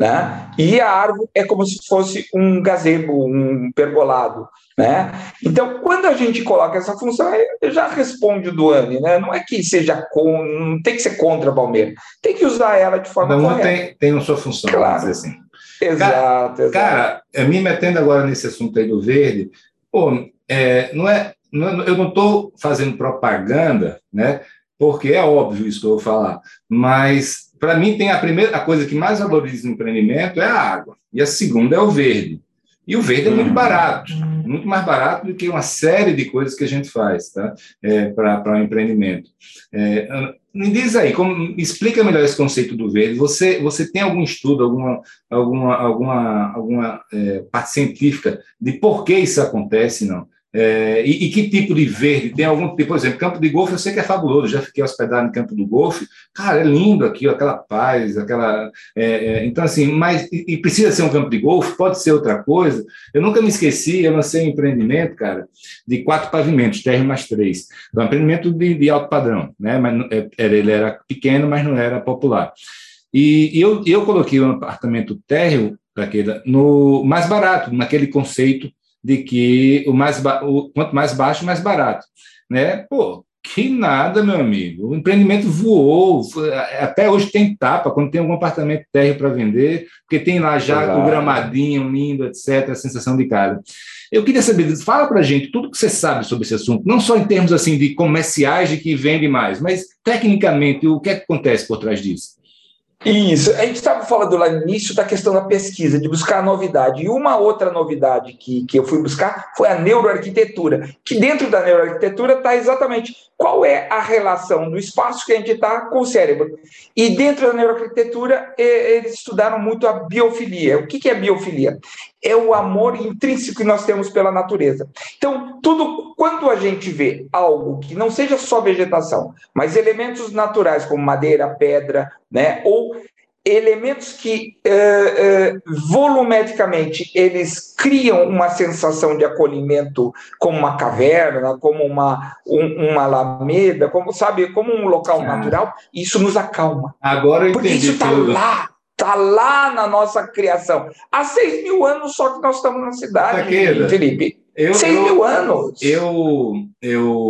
né? E a árvore é como se fosse um gazebo, um pergolado, né? Então, quando a gente coloca essa função, eu já responde do Duane, né? Não é que seja com, não tem que ser contra a palmeira, tem que usar ela de forma Cada correta. Tem, tem a sua função, claro. assim. Exato, cara, exato. Cara, me metendo agora nesse assunto aí do verde, pô, é, não é eu não estou fazendo propaganda, né? Porque é óbvio isso que eu vou falar, mas para mim tem a primeira a coisa que mais valoriza o empreendimento é a água e a segunda é o verde. E o verde é muito uhum. barato, muito mais barato do que uma série de coisas que a gente faz, tá? É, para o um empreendimento. É, me diz aí, como, explica melhor esse conceito do verde. Você, você tem algum estudo, alguma, alguma, alguma, alguma é, parte científica de por que isso acontece, não? É, e, e, que tipo de verde? Tem algum tipo, por exemplo, campo de golfe, eu sei que é fabuloso, já fiquei hospedado em campo do golfe, cara, é lindo aqui, aquela paz, aquela. É, é, então, assim, mas e, e, precisa ser um campo de golfe, pode ser outra coisa. Eu nunca me esqueci, eu lancei um empreendimento, cara, de quatro pavimentos, terra mais três. Então, um empreendimento de, de, alto padrão, né? Mas é, era, ele era pequeno, mas não era popular. E, e eu, eu coloquei um apartamento térreo daquele, no mais barato, naquele conceito de que o mais o, quanto mais baixo, mais barato. Né? Pô, que nada, meu amigo. O empreendimento voou. Até hoje tem tapa quando tem algum apartamento térreo para vender, porque tem lá já Exato. o gramadinho lindo, etc., a sensação de casa. Eu queria saber, fala para gente tudo que você sabe sobre esse assunto, não só em termos assim de comerciais de que vende mais, mas tecnicamente o que, é que acontece por trás disso? Isso, a gente estava falando lá no início da questão da pesquisa, de buscar novidade. E uma outra novidade que, que eu fui buscar foi a neuroarquitetura, que dentro da neuroarquitetura está exatamente qual é a relação do espaço que a gente está com o cérebro. E dentro da neuroarquitetura, eles estudaram muito a biofilia. O que é biofilia? É o amor intrínseco que nós temos pela natureza. Então, tudo quando a gente vê algo que não seja só vegetação, mas elementos naturais como madeira, pedra, né, ou elementos que uh, uh, volumetricamente eles criam uma sensação de acolhimento como uma caverna, como uma, um, uma alameda, como sabe, como um local ah. natural, isso nos acalma. Agora eu Porque isso está lá, está lá na nossa criação. Há seis mil anos só que nós estamos na cidade, Taqueira, Felipe. Eu, seis eu, mil anos. Eu, eu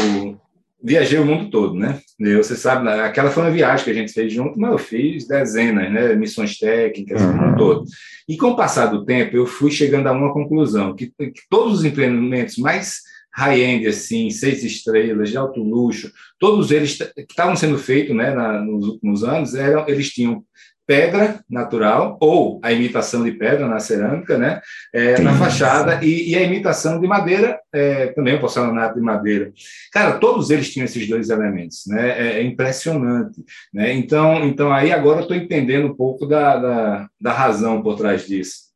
viajei o mundo todo, né? Eu, você sabe, aquela foi uma viagem que a gente fez junto, mas eu fiz dezenas, né? Missões técnicas, uhum. o mundo todo. E com o passar do tempo, eu fui chegando a uma conclusão, que, que todos os empreendimentos mais high-end, assim, seis estrelas, de alto luxo, todos eles que estavam sendo feitos né, na, nos últimos anos, eram, eles tinham pedra natural, ou a imitação de pedra na cerâmica, né, é, na fachada, e, e, a imitação de madeira, é, também o porcelanato de madeira. Cara, todos eles tinham esses dois elementos, né, é, é impressionante. Né? Então, então, aí agora eu estou entendendo um pouco da, da, da razão por trás disso.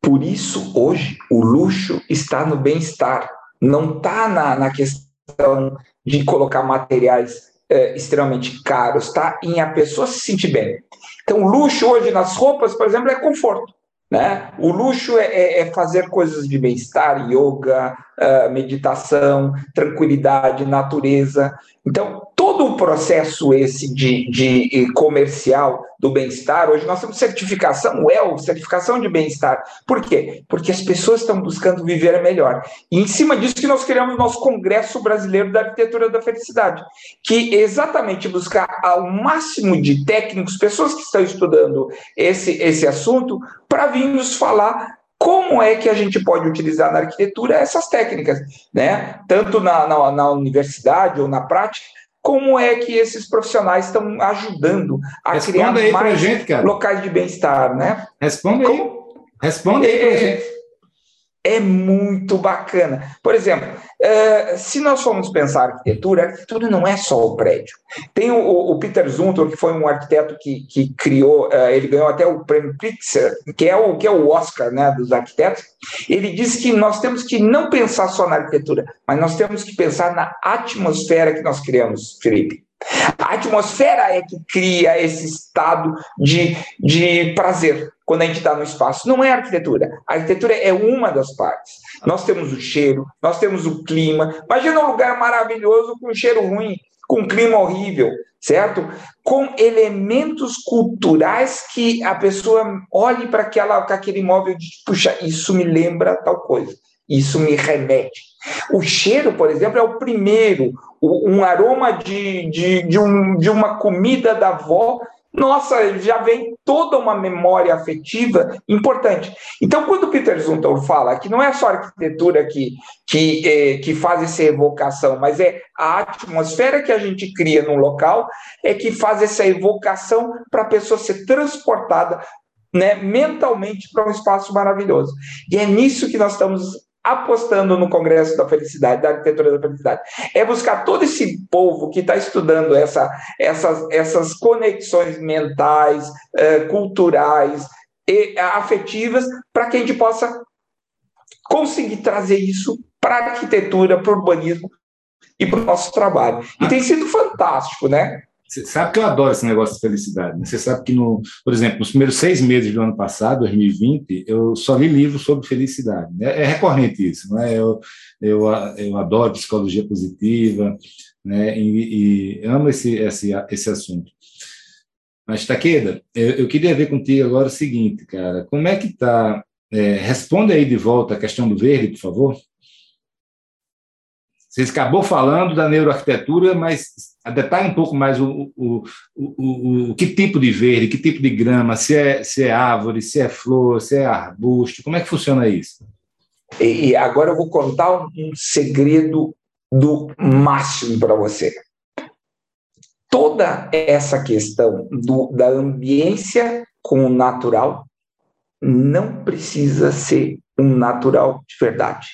Por isso, hoje, o luxo está no bem-estar, não está na, na questão de colocar materiais é, extremamente caros, tá? Em a pessoa se sentir bem. Então, luxo hoje nas roupas, por exemplo, é conforto. Né? O luxo é, é, é fazer coisas de bem-estar, yoga, uh, meditação, tranquilidade, natureza. Então, todo o processo esse de, de comercial do bem-estar, hoje nós temos certificação WEL, certificação de bem-estar. Por quê? Porque as pessoas estão buscando viver melhor. E em cima disso que nós criamos o nosso Congresso Brasileiro da Arquitetura da Felicidade, que exatamente buscar ao máximo de técnicos, pessoas que estão estudando esse, esse assunto, para vir nos falar como é que a gente pode utilizar na arquitetura essas técnicas, né? Tanto na, na, na universidade ou na prática, como é que esses profissionais estão ajudando a Responda criar mais gente, locais de bem-estar, né? Responde aí. Responde aí para é, gente é muito bacana. Por exemplo, uh, se nós formos pensar arquitetura, arquitetura não é só o prédio. Tem o, Peter Zumthor, que foi um arquiteto que, que criou, uh, ele ganhou até o prêmio Pritzker, que é o, que é o Oscar né, dos arquitetos. Ele diz que nós temos que não pensar só na arquitetura, mas nós temos que pensar na atmosfera que nós criamos, Felipe. A atmosfera é que cria esse estado de, de prazer quando a gente está no espaço. Não é a arquitetura. A arquitetura é uma das partes. Nós temos o cheiro, nós temos o clima. Imagina um lugar maravilhoso com cheiro ruim, com clima horrível, certo? Com elementos culturais que a pessoa olhe para aquele imóvel e diz, puxa, isso me lembra tal coisa, isso me remete. O cheiro, por exemplo, é o primeiro, um aroma de, de, de, um, de uma comida da avó nossa, já vem toda uma memória afetiva importante. Então, quando Peter Zumthor fala que não é só a arquitetura que, que, é, que faz essa evocação, mas é a atmosfera que a gente cria num local, é que faz essa evocação para a pessoa ser transportada né, mentalmente para um espaço maravilhoso. E é nisso que nós estamos apostando no Congresso da Felicidade, da Arquitetura da Felicidade. É buscar todo esse povo que está estudando essa, essas, essas conexões mentais, eh, culturais e afetivas, para que a gente possa conseguir trazer isso para a arquitetura, para o urbanismo e para o nosso trabalho. E ah. tem sido fantástico, né? Você sabe que eu adoro esse negócio de felicidade. Né? Você sabe que, no, por exemplo, nos primeiros seis meses do ano passado, 2020, eu só li livros sobre felicidade. É, é recorrente isso. Né? Eu, eu, eu adoro psicologia positiva né? e, e amo esse, esse, esse assunto. Mas, Taqueda, eu, eu, queria ver contigo agora o seguinte, cara. Como é que está... É, responde aí de volta a questão do verde, por favor. Você acabou falando da neuroarquitetura, mas detalhe um pouco mais o, o, o, o, que tipo de verde, que tipo de grama, se é, se é árvore, se é flor, se é arbusto, como é que funciona isso? E agora eu vou contar um segredo do máximo para você. Toda essa questão do, da ambiência com o natural não precisa ser um natural de verdade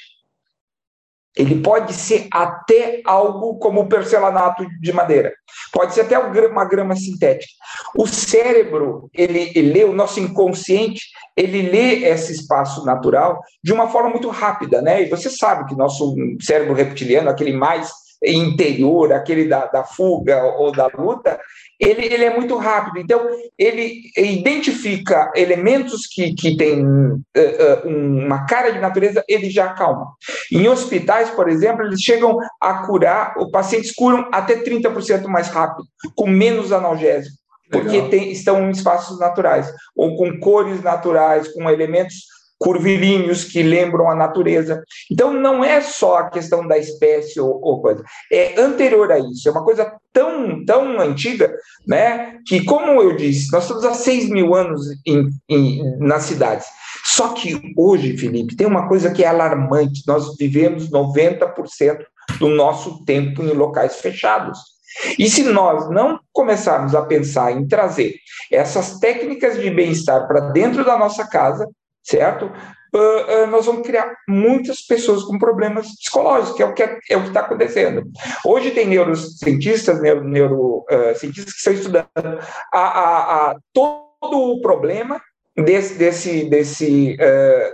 ele pode ser até algo como o porcelanato de madeira. Pode ser até uma grama sintética. O cérebro, ele, ele lê, o nosso inconsciente, ele lê esse espaço natural de uma forma muito rápida, né? E você sabe que nosso cérebro reptiliano, aquele mais interior, aquele da, da fuga ou da luta, ele, ele é muito rápido. Então, ele identifica elementos que, que têm uh, uh, uma cara de natureza, ele já acalma. Em hospitais, por exemplo, eles chegam a curar, os pacientes curam até 30% mais rápido, com menos analgésico, porque tem, estão em espaços naturais, ou com cores naturais, com elementos curvilíneos que lembram a natureza. Então, não é só a questão da espécie ou, ou, coisa, é anterior a isso, é uma coisa tão, tão antiga, né, que, como eu disse, nós estamos há 6 mil anos em, em, nas cidades. Só que hoje, Felipe, tem uma coisa que é alarmante: nós vivemos 90% do nosso tempo em locais fechados. E se nós não começarmos a pensar em trazer essas técnicas de bem-estar para dentro da nossa casa, certo? Uh, uh, nós vamos criar muitas pessoas com problemas psicológicos, que é o que é, é está acontecendo. Hoje tem neurocientistas, neuro, neurocientistas uh, que estão estudando a, a, a, todo o problema desse, desse, desse,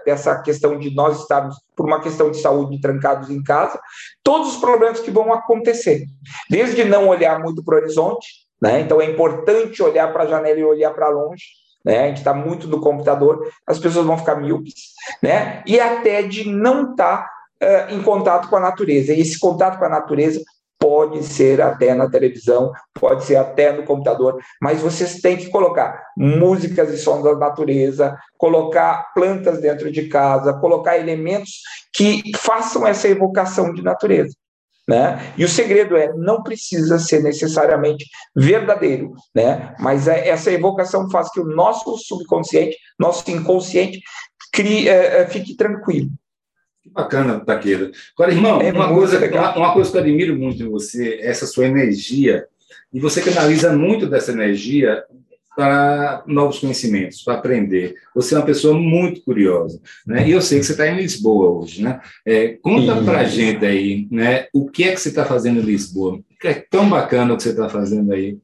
dessa questão de nós estarmos por uma questão de saúde trancados em casa, todos os problemas que vão acontecer, desde não olhar muito para o horizonte, né? Então é importante olhar para a janela e olhar para longe né? A gente está muito no computador, as pessoas vão ficar míopes, né? E até de não estar tá, uh, em contato com a natureza. E esse contato com a natureza pode ser até na televisão, pode ser até no computador, mas vocês têm que colocar músicas e sons da natureza, colocar plantas dentro de casa, colocar elementos que façam essa evocação de natureza. Né? E o segredo é, não precisa ser necessariamente verdadeiro, né? mas é, essa evocação faz que o nosso subconsciente, nosso inconsciente, crie, é, é fique tranquilo. Que bacana, Taqueira. Agora, irmão, é uma, coisa, uma, uma, coisa que eu admiro muito em você, essa sua energia, e você canaliza muito dessa energia para novos conhecimentos, para aprender. Você é uma pessoa muito curiosa, né? E eu sei que você está em Lisboa hoje, né? É, conta para a gente aí, né? O que é que você está fazendo em Lisboa? O que é tão bacana o que você está fazendo aí?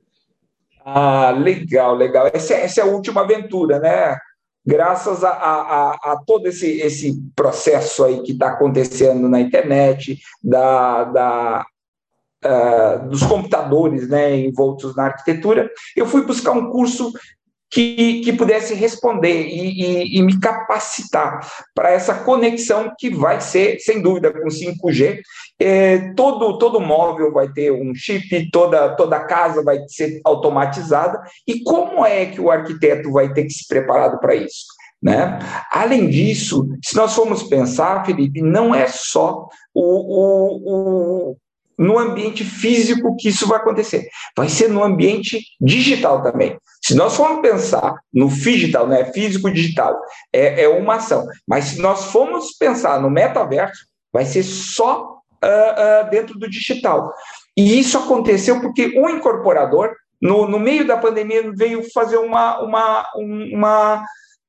Ah, legal, legal. Essa, é, essa é a última aventura, né? Graças a, a, a todo esse, esse processo aí que está acontecendo na internet, da, da uh, dos computadores né, envoltos na arquitetura, eu fui buscar um curso que, que pudesse responder e, e, e me capacitar para essa conexão que vai ser, sem dúvida, com 5G. É, todo, todo móvel vai ter um chip, toda, toda casa vai ser automatizada. E como é que o arquiteto vai ter que se preparado para isso? Né? Além disso, se nós formos pensar, Felipe, não é só o, o, o, no ambiente físico que isso vai acontecer, vai ser no ambiente digital também. Se nós formos pensar no digital, né, físico digital, é, é uma ação, mas se nós formos pensar no metaverso, vai ser só uh, uh, dentro do digital. E isso aconteceu porque o incorporador, no, no meio da pandemia, veio fazer uma, uma, uma,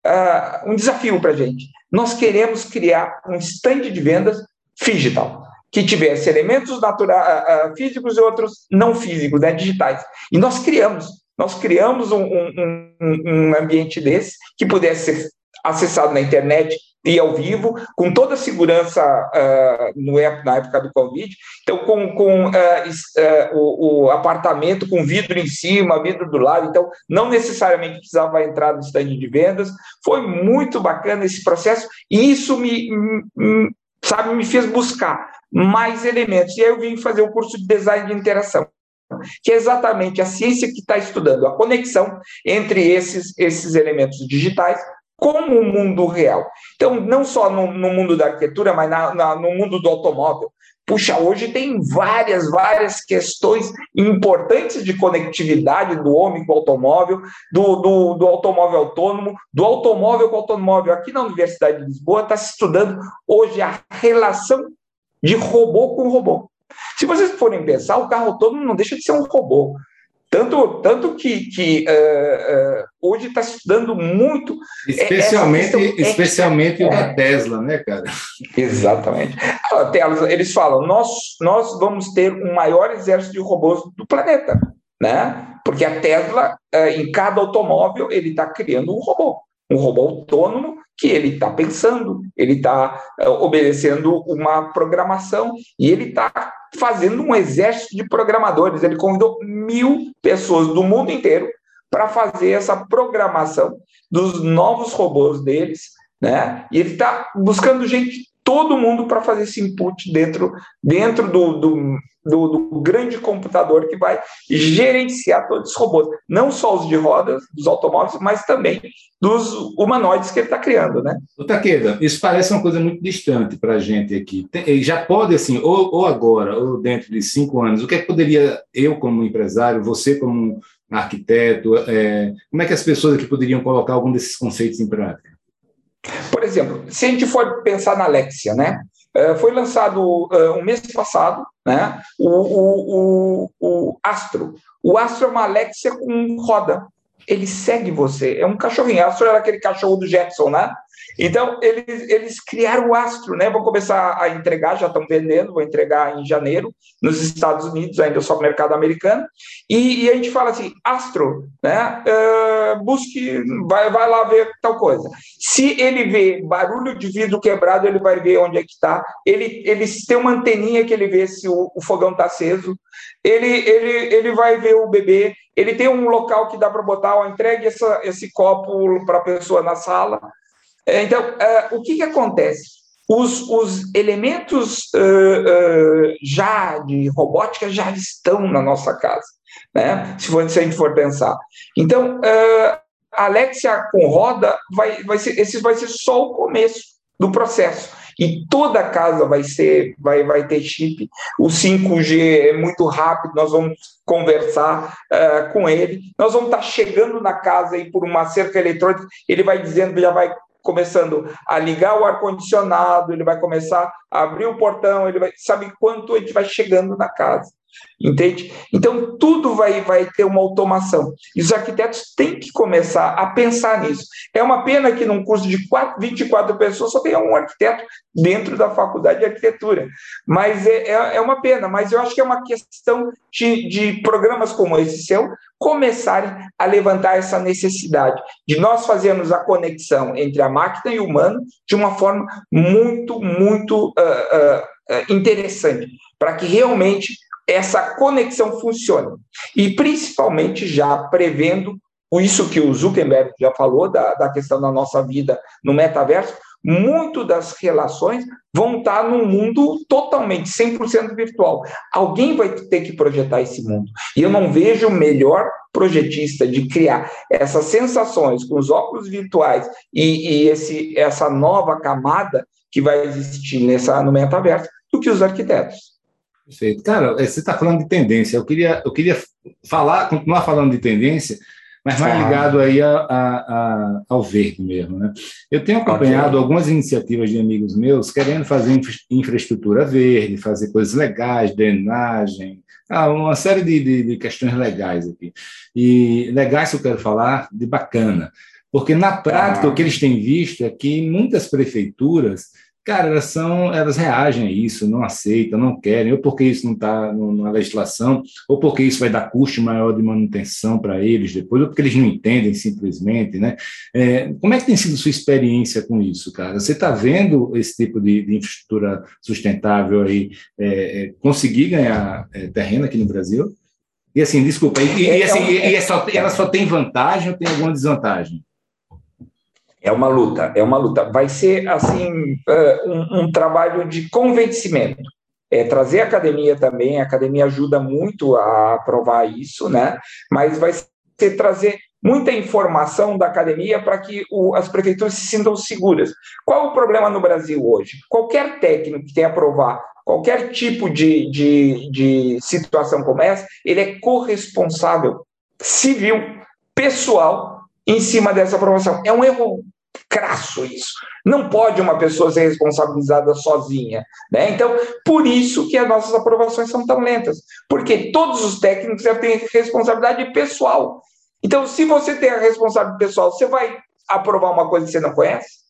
uh, um desafio para a gente. Nós queremos criar um estande de vendas digital que tivesse elementos naturais, físicos e outros não físicos, né, digitais. E nós criamos, nós criamos um, um, um ambiente desse que pudesse ser acessado na internet e ao vivo, com toda a segurança uh, no, na época do Covid. Então, com, com uh, uh, o, o, apartamento com vidro em cima, vidro do lado. Então, não necessariamente precisava entrar no stand de vendas. Foi muito bacana esse processo e isso me, me, sabe, me fez buscar mais elementos. E aí eu vim fazer o curso de design de interação que é exatamente a ciência que está estudando a conexão entre esses, esses elementos digitais como o mundo real. Então, não só no, no mundo da arquitetura, mas na, na, no mundo do automóvel. Puxa, hoje tem várias, várias questões importantes de conectividade do homem com o automóvel, do, do, do automóvel autônomo, do automóvel com o automóvel. Aqui na Universidade de Lisboa está se estudando hoje a relação de robô com robô. Se vocês forem pensar, o carro autônomo não deixa de ser um robô. Tanto, tanto que, que uh, uh, hoje está estudando muito. Especialmente, especialmente o da é. Tesla, né, cara? Exatamente. Eles falam: nós, nós vamos ter o maior exército de robôs do planeta, né? Porque a Tesla, uh, em cada automóvel, ele está criando um robô um robô autônomo que ele está pensando, ele está uh, obedecendo uma programação e ele está fazendo um exército de programadores. Ele convidou mil pessoas do mundo inteiro para fazer essa programação dos novos robôs deles, né? E ele está buscando gente todo mundo para fazer esse input dentro, dentro do, do, do, do, grande computador que vai gerenciar todos os robôs, não só os de rodas dos automóveis, mas também dos humanoides que ele está criando, né? O Taqueda, isso parece uma coisa muito distante para a gente aqui. Tem, já pode, assim, ou, ou, agora, ou dentro de cinco anos, o que é que poderia, eu como empresário, você como arquiteto, é, como é que as pessoas aqui poderiam colocar algum desses conceitos em prática? Por exemplo, se a gente for pensar na Alexia, né? Uh, foi lançado uh, um mês passado, né? O, o, o, o, Astro. O Astro é uma Alexia com roda. Ele segue você. É um cachorrinho. Astro era aquele cachorro do Jetson, né? Então, eles, eles criaram o Astro, né? Vão começar a entregar, já estão vendendo, vão entregar em janeiro nos Estados Unidos, ainda só no mercado americano. E, e a gente fala assim: Astro, né? Uh, busque, vai, vai lá ver tal coisa. Se ele vê barulho de vidro quebrado, ele vai ver onde é que está. Ele, ele tem uma anteninha que ele vê se o, o fogão está aceso. Ele, ele, ele vai ver o bebê. Ele tem um local que dá para botar, ó, entregue essa, esse copo para a pessoa na sala. É, então, uh, o que, que acontece? Os, os elementos uh, uh, já de robótica já estão na nossa casa, né? se, for, se a gente for pensar. Então, a Alexia com roda, vai, vai ser, esse vai ser só o começo do processo. E toda a casa vai ser, vai, vai ter chip. O 5G é muito rápido, nós vamos conversar uh, com ele. Nós vamos estar chegando na casa e por uma cerca eletrônica, ele vai dizendo, já vai começando a ligar o ar-condicionado, ele vai começar a abrir o portão, ele vai sabe quanto a gente vai chegando na casa. Entende? Então, tudo vai, vai ter uma automação. E os arquitetos têm que começar a pensar nisso. É uma pena que num curso de 4, 24 pessoas só tenha um arquiteto dentro da faculdade de arquitetura. Mas é, é, é uma pena, mas eu acho que é uma questão de, de programas como esse seu começarem a levantar essa necessidade de nós fazermos a conexão entre a máquina e o humano de uma forma muito, muito uh, uh, interessante, para que realmente essa conexão funcione. E principalmente já prevendo isso que o Zuckerberg já falou, da, da questão da nossa vida no metaverso, muito das relações vão estar num mundo totalmente 100% virtual. Alguém vai ter que projetar esse mundo. E eu não vejo melhor projetista de criar essas sensações com os óculos virtuais e, e esse, essa nova camada que vai existir nessa, no metaverso do que os arquitetos. Perfeito. Cara, é, você está falando de tendência. Eu queria, eu queria falar, continuar falando de tendência, mas mais ligado aí a, a, a, ao verde mesmo. Né? Eu tenho acompanhado okay. algumas iniciativas de amigos meus querendo fazer infraestrutura verde, fazer coisas legais, drenagem, ah, uma série de, de, de questões legais aqui. E legais que eu quero falar, de bacana. Porque na prática, ah. o que eles têm visto é que muitas prefeituras cara, elas são, elas reagem a isso, não aceitam, não querem, ou porque isso não está na legislação, ou porque isso vai dar custo maior de manutenção para eles depois, ou porque eles não entendem simplesmente, né? É, como é que tem sido sua experiência com isso, cara? Você está vendo esse tipo de, de, infraestrutura sustentável aí é, é conseguir ganhar é, terreno aqui no Brasil? E assim, desculpa, e, e, assim, e, e é só, ela só tem vantagem ou tem alguma desvantagem? É uma luta, é uma luta. Vai ser, assim, é, um, um trabalho de convencimento. É, trazer a academia também, a academia ajuda muito a provar isso, né? Mas vai ser trazer muita informação da academia para que o, as prefeituras se sintam seguras. Qual o problema no Brasil hoje? Qualquer técnico que tenha aprovar qualquer tipo de, de, de situação como essa, ele é corresponsável civil, pessoal, em cima dessa aprovação. É um erro crasso isso. Não pode uma pessoa ser responsabilizada sozinha. Né? Então, por isso que as nossas aprovações são tão lentas. Porque todos os técnicos têm responsabilidade pessoal. Então, se você tem a responsabilidade pessoal, você vai aprovar uma coisa que você não conhece?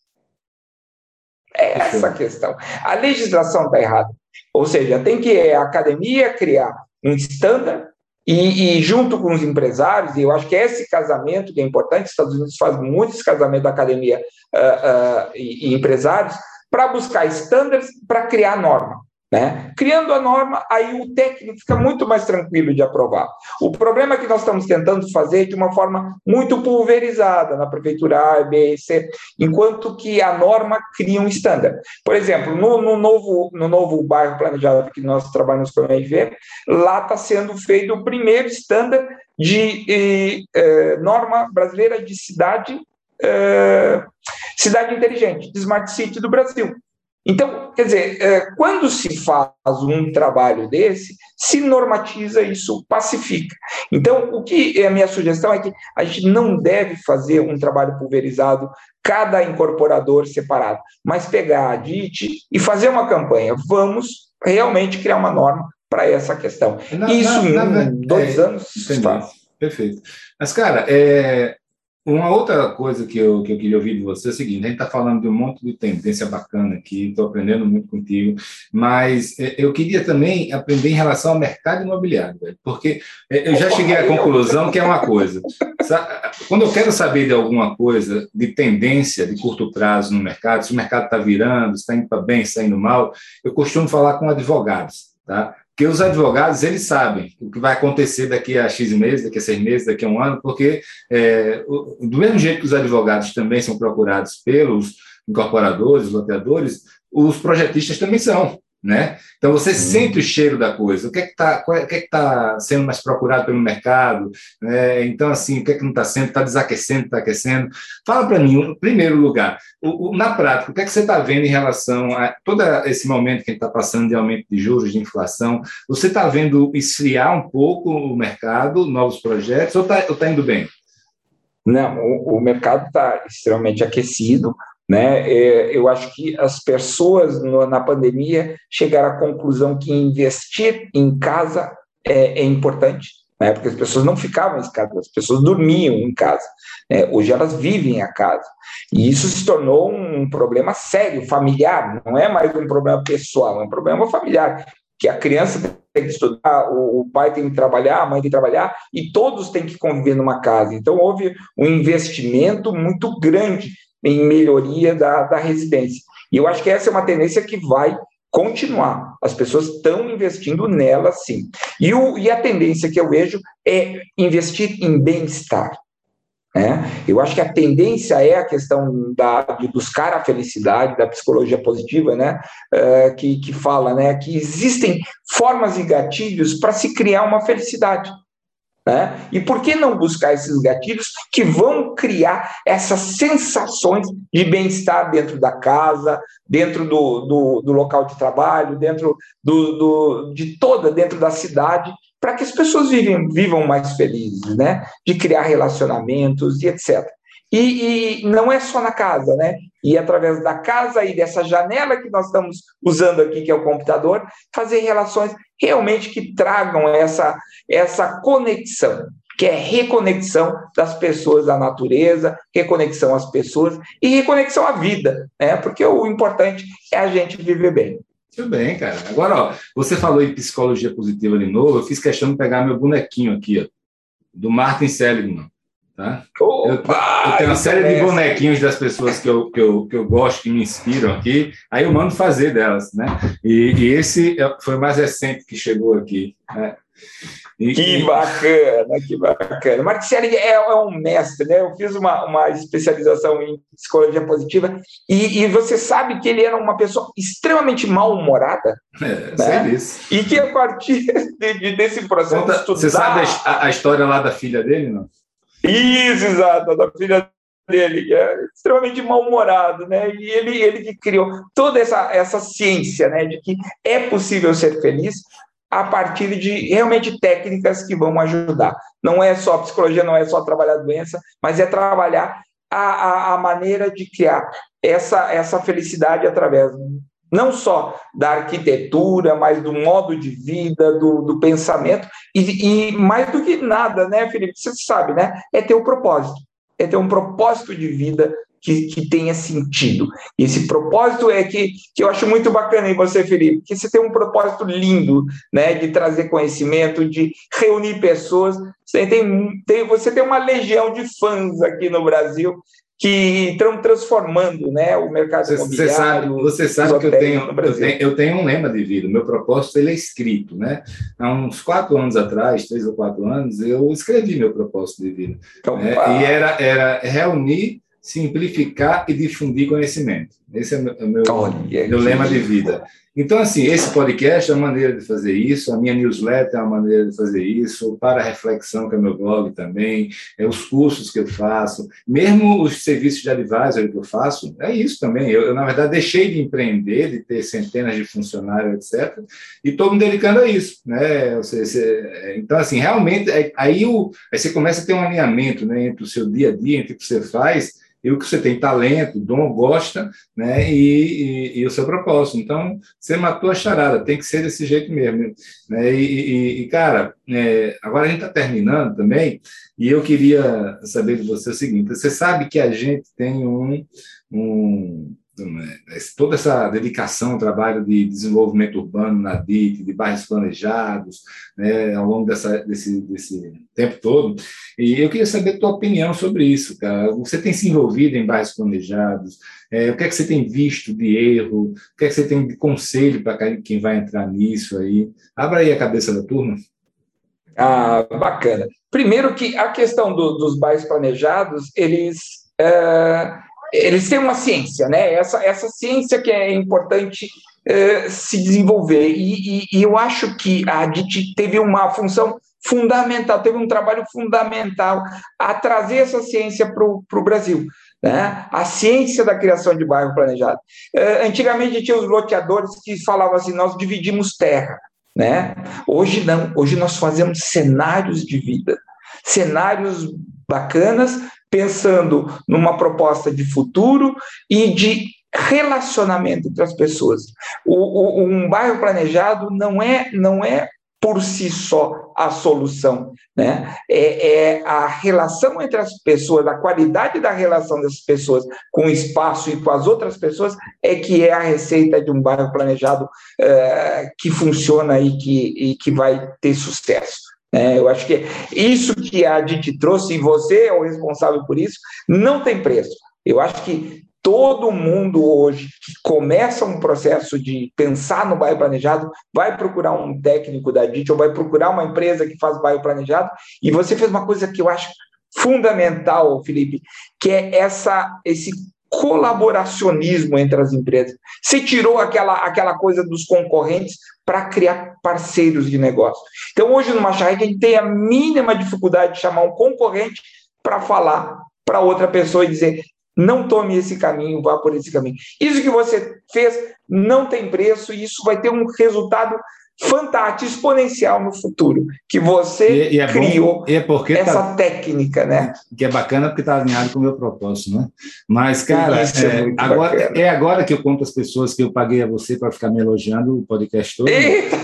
É essa a questão. A legislação está errada. Ou seja, tem que a academia criar um estándar e, e, junto com os empresários, e eu acho que esse casamento que é importante, os Estados Unidos faz muitos casamentos da academia uh, uh, e, e empresários, para buscar estándares para criar norma. Né? Criando a norma, aí o técnico fica muito mais tranquilo de aprovar. O problema é que nós estamos tentando fazer de uma forma muito pulverizada na prefeitura A, B, C, enquanto que a norma cria um estándar. Por exemplo, no, no, novo, no novo bairro planejado que nós trabalhamos com a MV, lá está sendo feito o primeiro estándar de eh, eh, norma brasileira de cidade, eh, cidade inteligente, de Smart City do Brasil. Então, quer dizer, é, quando se faz um trabalho desse, se normatiza isso, pacifica. Então, o que é a minha sugestão é que a gente não deve fazer um trabalho pulverizado, cada incorporador separado, mas pegar a DIT e fazer uma campanha. Vamos realmente criar uma norma para essa questão. Na, isso na, na, em dois é, anos se faz. Perfeito. Mas, cara, é, uma outra coisa que eu, que eu queria ouvir de você é o seguinte: a gente está falando de um monte de tendência bacana aqui, estou aprendendo muito contigo, mas é, eu queria também aprender em relação ao mercado imobiliário, porque é, eu já cheguei à conclusão que é uma coisa. Quando eu quero saber de alguma coisa, de tendência de curto prazo no mercado, se o mercado está virando, está indo para bem, está indo mal, eu costumo falar com advogados. Tá? Porque os advogados, eles sabem o que vai acontecer daqui a X meses, daqui a seis meses, daqui a um ano, porque é, do mesmo jeito que os advogados também são procurados pelos incorporadores, loteadores, os projetistas também são né? Então você sente o cheiro da coisa, o que é que está é, que é que tá sendo mais procurado pelo mercado, né? então assim, o que é que não está sendo, está desaquecendo, está aquecendo. Fala para mim, em primeiro lugar, o, o, na prática, o que é que você está vendo em relação a todo esse momento que a gente está passando de aumento de juros, de inflação, você está vendo esfriar um pouco o mercado, novos projetos, ou está tá indo bem? Não, o, o mercado está extremamente aquecido, né? É, eu acho que as pessoas na pandemia chegaram à conclusão que investir em casa é, é importante, né? porque as pessoas não ficavam em casa, as pessoas dormiam em casa. Né? Hoje elas vivem a casa. E isso se tornou um problema sério, familiar, não é mais um problema pessoal, é um problema familiar. Que a criança tem que estudar, o pai tem que trabalhar, a mãe tem que trabalhar, e todos têm que conviver numa casa. Então, houve um investimento muito grande em melhoria da, da residência. E eu acho que essa é uma tendência que vai continuar. As pessoas estão investindo nela, sim. E, o, e a tendência que eu vejo é investir em bem-estar. Né? Eu acho que a tendência é a questão da, de buscar a felicidade, da psicologia positiva, né? Uh, que, que fala né? que existem formas e gatilhos para se criar uma felicidade. Né? E por que não buscar esses gatilhos que vão criar essas sensações de bem-estar dentro da casa, dentro do, do, do local de trabalho, dentro do, do, de toda, dentro da cidade, para que as pessoas vivem, vivam mais felizes, né? de criar relacionamentos e etc. E, e, não é só na casa, né? E através da casa e dessa janela que nós estamos usando aqui, que é o computador, fazer relações realmente que tragam essa, essa conexão. que é reconexão das pessoas à natureza, reconexão às pessoas e reconexão à vida, né? Porque o importante é a gente viver bem. Muito bem, cara. Agora, ó, você falou em psicologia positiva de novo, eu fiz questão de pegar meu bonequinho aqui, ó, do Martin Seligman. Tá? Eu, eu, tenho uma série de bonequinhos das pessoas que eu, que, eu, que eu gosto, que me inspiram aqui, aí eu mando fazer delas, né? E, e esse é, foi o mais recente que chegou aqui. Né? E, que bacana, que bacana. Marticelli é, é, um mestre, né? Eu fiz uma, uma especialização em psicologia positiva e, e você sabe que ele era uma pessoa extremamente mal-humorada. É, né? isso. E que a partir de, de, desse processo Conta, estudar... Você sabe a, a, história lá da filha dele, não? Isso, exato, da filha dele, que é extremamente mal-humorado, né? E ele, ele que criou toda essa, essa ciência, né? De que é possível ser feliz a partir de realmente técnicas que vão ajudar. Não é só psicologia, não é só trabalhar a doença, mas é trabalhar a, a, a maneira de criar essa, essa felicidade através não só da arquitetura, mas do modo de vida, do, do pensamento, e, e, mais do que nada, né, Felipe? Você sabe, né? É ter um propósito, é ter um propósito de vida que, que tenha sentido. E esse propósito é que, que eu acho muito bacana em você, Felipe, que você tem um propósito lindo, né, de trazer conhecimento, de reunir pessoas. Você tem, tem, você tem uma legião de fãs aqui no Brasil que estão transformando né, o mercado você, imobiliário. Você sabe, você sabe que eu tenho, eu tenho, eu tenho um lema de vida, o meu propósito ele é escrito. Né? Há uns quatro anos atrás, três ou quatro anos, eu escrevi meu propósito de vida. Então, né? E era, era reunir simplificar e difundir conhecimento. Esse é o meu, meu, meu lema de vida. Então, assim, esse podcast é uma maneira de fazer isso, a minha newsletter é uma maneira de fazer isso, para reflexão, que é meu blog também, é os cursos que eu faço, mesmo os serviços de advisory que eu faço, é isso também. Eu, eu na verdade, deixei de empreender, de ter centenas de funcionários, etc., e estou me dedicando a isso. Né? Seja, então, assim, realmente, é, aí, o, aí você começa a ter um alinhamento né, entre o seu dia a dia, entre o que você faz, e o que você tem talento, dom, gosta, né? E, e, e, o seu propósito. Então, você matou a charada, tem que ser desse jeito mesmo. Né? E, e cara, é, agora a gente está terminando também, e eu queria saber de você o seguinte: você sabe que a gente tem um, um toda essa dedicação ao trabalho de desenvolvimento urbano na DIT, de bairros planejados, né, ao longo dessa, desse, desse tempo todo. E eu queria saber a tua opinião sobre isso, cara. Você tem se envolvido em bairros planejados? É, o que é que você tem visto de erro? O que é que você tem de conselho para quem vai entrar nisso aí? Abra aí a cabeça da turma. Ah, bacana. Primeiro que a questão do, dos bairros planejados, eles... É eles têm uma ciência, né? Essa, essa ciência que é importante é, se desenvolver. E, e, e, eu acho que a DIT teve uma função fundamental, teve um trabalho fundamental a trazer essa ciência para o Brasil. Né? A ciência da criação de bairro planejado. É, antigamente tinha os loteadores que falavam assim: nós dividimos terra. Né? Hoje não, hoje nós fazemos cenários de vida, cenários bacanas pensando numa proposta de futuro e de relacionamento entre as pessoas. O, o, um bairro planejado não é, não é por si só a solução, né? É, é, a relação entre as pessoas, a qualidade da relação das pessoas com o espaço e com as outras pessoas é que é a receita de um bairro planejado é, que funciona e que, e que vai ter sucesso. É, eu acho que isso que a gente trouxe, e você é o responsável por isso, não tem preço. Eu acho que todo mundo hoje que começa um processo de pensar no bairro planejado vai procurar um técnico da DIT ou vai procurar uma empresa que faz bairro planejado. E você fez uma coisa que eu acho fundamental, Felipe, que é essa, esse colaboracionismo entre as empresas. Se tirou aquela, aquela coisa dos concorrentes para criar parceiros de negócio. Então, hoje no Macharreg, a gente tem a mínima dificuldade de chamar um concorrente para falar para outra pessoa e dizer não tome esse caminho, vá por esse caminho. Isso que você fez não tem preço e isso vai ter um resultado fantástico, exponencial no futuro, que você e, e é criou bom, é essa tá, técnica, né? Que é bacana porque está alinhado com o meu propósito, né? Mas, cara, é, é agora, é agora que eu conto as pessoas que eu paguei a você para ficar me elogiando o podcast todo. Eita!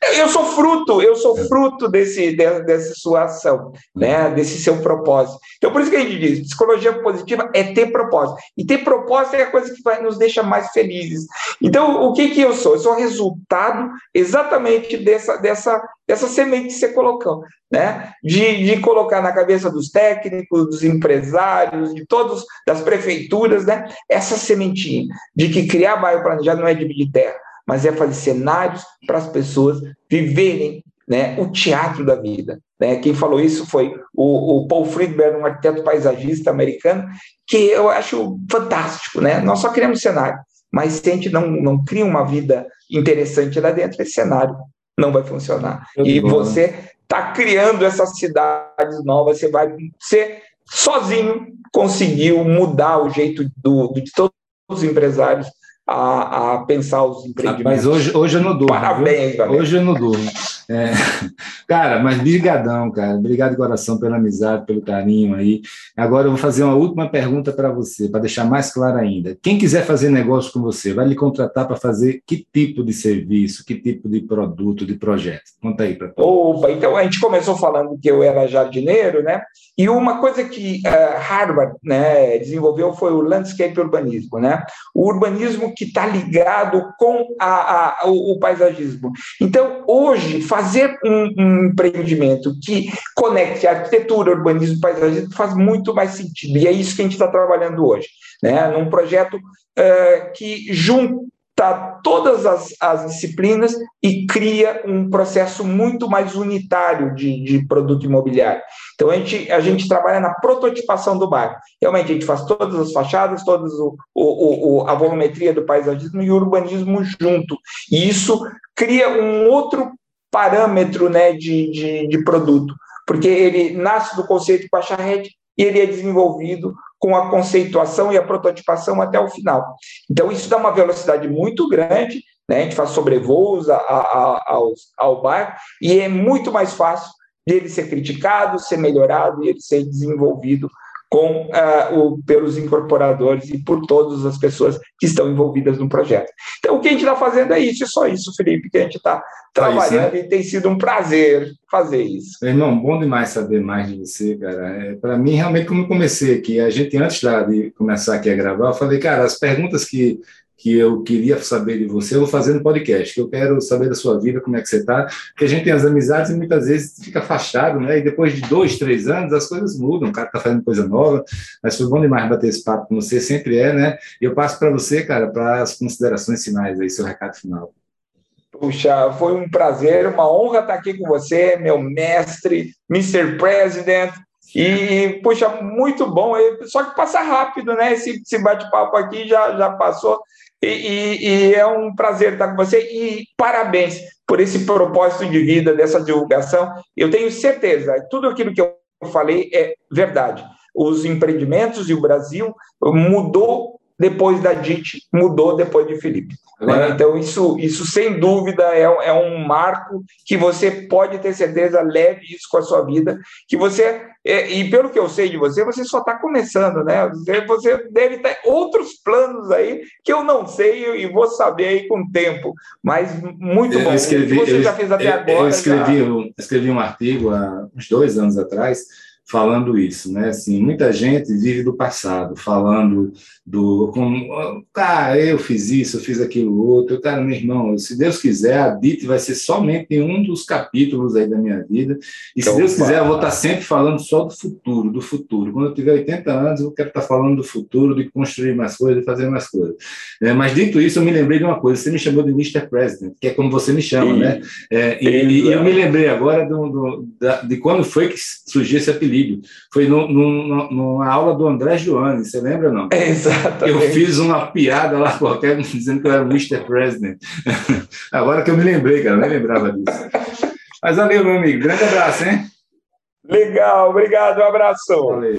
Eu sou fruto, eu sou fruto desse, dessa sua ação, né? desse seu propósito. Então, por isso que a gente diz, psicologia positiva é ter propósito. E ter propósito é a coisa que vai, nos deixa mais felizes. Então, o que, que eu sou? Eu sou resultado exatamente dessa, dessa, dessa semente que você colocou, né? De, de colocar na cabeça dos técnicos, dos empresários, de todos, das prefeituras, né? Essa sementinha de que criar bairro planejado não é dividir terra mas é fazer cenários para as pessoas viverem né, o teatro da vida. Né? Quem falou isso foi o, o, Paul Friedberg, um arquiteto paisagista americano, que eu acho fantástico. Né? Nós só criamos cenário, mas se a gente não, não cria uma vida interessante lá dentro, esse cenário não vai funcionar. e bom, você está criando essas cidades novas, você vai ser sozinho conseguiu mudar o jeito do, de todos os empresários a, a pensar os empreendimentos. Mas hoje, hoje eu não durmo. Parabéns? Hoje eu não durmo. É, cara, mas brigadão, cara. Obrigado de coração pela amizade, pelo carinho aí. Agora eu vou fazer uma última pergunta para você, para deixar mais claro ainda. Quem quiser fazer negócio com você, vai lhe contratar para fazer que tipo de serviço, que tipo de produto, de projeto? Conta aí para todos. Opa, então a gente começou falando que eu era jardineiro, né? E uma coisa que uh, Harvard né, desenvolveu foi o landscape urbanismo, né? O urbanismo que está ligado com a, a, o, o paisagismo. Então, hoje, fazer um, um, empreendimento que conecte arquitetura, urbanismo, paisagismo faz muito mais sentido. E é isso que a gente está trabalhando hoje, né? num projeto uh, que junta todas as, as, disciplinas e cria um processo muito mais unitário de, de, produto imobiliário. Então, a gente, a gente trabalha na prototipação do bairro. Realmente, a gente faz todas as fachadas, o, a volumetria do paisagismo e o urbanismo junto. E isso cria um outro parâmetro né, de, de, de produto, porque ele nasce do conceito de Pacharret e ele é desenvolvido com a conceituação e a prototipação até o final. Então, isso dá uma velocidade muito grande, né? a gente faz sobrevoos a, a, ao, ao bairro, e é muito mais fácil ele ser criticado, ser melhorado e ele ser desenvolvido com uh, o, pelos incorporadores e por todas as pessoas que estão envolvidas no projeto. Então, o que a gente está fazendo é isso, e só isso, Felipe, que a gente está trabalhando isso, né? e tem sido um prazer fazer isso. Irmão, bom demais saber mais de você, cara. É, Para mim, realmente, como eu comecei aqui, a gente, antes de começar aqui a gravar, eu falei, cara, as perguntas que que eu queria saber de você, eu vou fazer no podcast, que eu quero saber da sua vida, como é que você está, porque a gente tem as amizades e muitas vezes fica afastado, né? E depois de dois, três anos, as coisas mudam, o cara está fazendo coisa nova, mas foi bom demais bater esse papo com você, sempre é, né? E eu passo para você, cara, para as considerações finais aí, seu recado final. Puxa, foi um prazer, uma honra estar aqui com você, meu mestre, Mr. President, e, puxa, muito bom. Só que passa rápido, né? Esse, esse bate-papo aqui já, já passou. E, e, e, é um prazer estar com você e parabéns por esse propósito de vida, dessa divulgação. Eu tenho certeza, tudo aquilo que eu falei é verdade. Os empreendimentos e o Brasil mudou depois da DIT, mudou depois de Felipe. Né? Então, isso, isso sem dúvida é, é um marco que você pode ter certeza, leve isso com a sua vida, que você, é, e pelo que eu sei de você, você só está começando, né? Você, você, deve ter outros planos aí que eu não sei e vou saber aí com o tempo, mas muito bom. Eu escrevi, você eu, já fez até eu, agora. Eu escrevi, já... eu escrevi um artigo há uns dois anos atrás falando isso, né? Assim, muita gente vive do passado, falando do como, cara, eu fiz isso, eu fiz aquilo outro, cara, meu irmão, se Deus quiser, a DIT vai ser somente um dos capítulos aí da minha vida, e se então, Deus quiser, eu vou estar sempre falando só do futuro, do futuro. Quando eu tiver 80 anos, eu quero estar falando do futuro, de construir mais coisas, de fazer mais coisas. É, mas dito isso, eu me lembrei de uma coisa, você me chamou de Mr. President, que é como você me chama, Sim. né? É, e, e, eu me lembrei agora do, do, da, de quando foi que surgiu esse apelido foi no, no, numa aula do André Joane, você lembra não? É, exatamente. Eu fiz uma piada lá qualquer dizendo que eu era o Mr. President. Agora que eu me lembrei, cara, eu nem lembrava disso. Mas valeu, meu amigo. Grande abraço, hein? Legal, obrigado, um abraço. Valeu.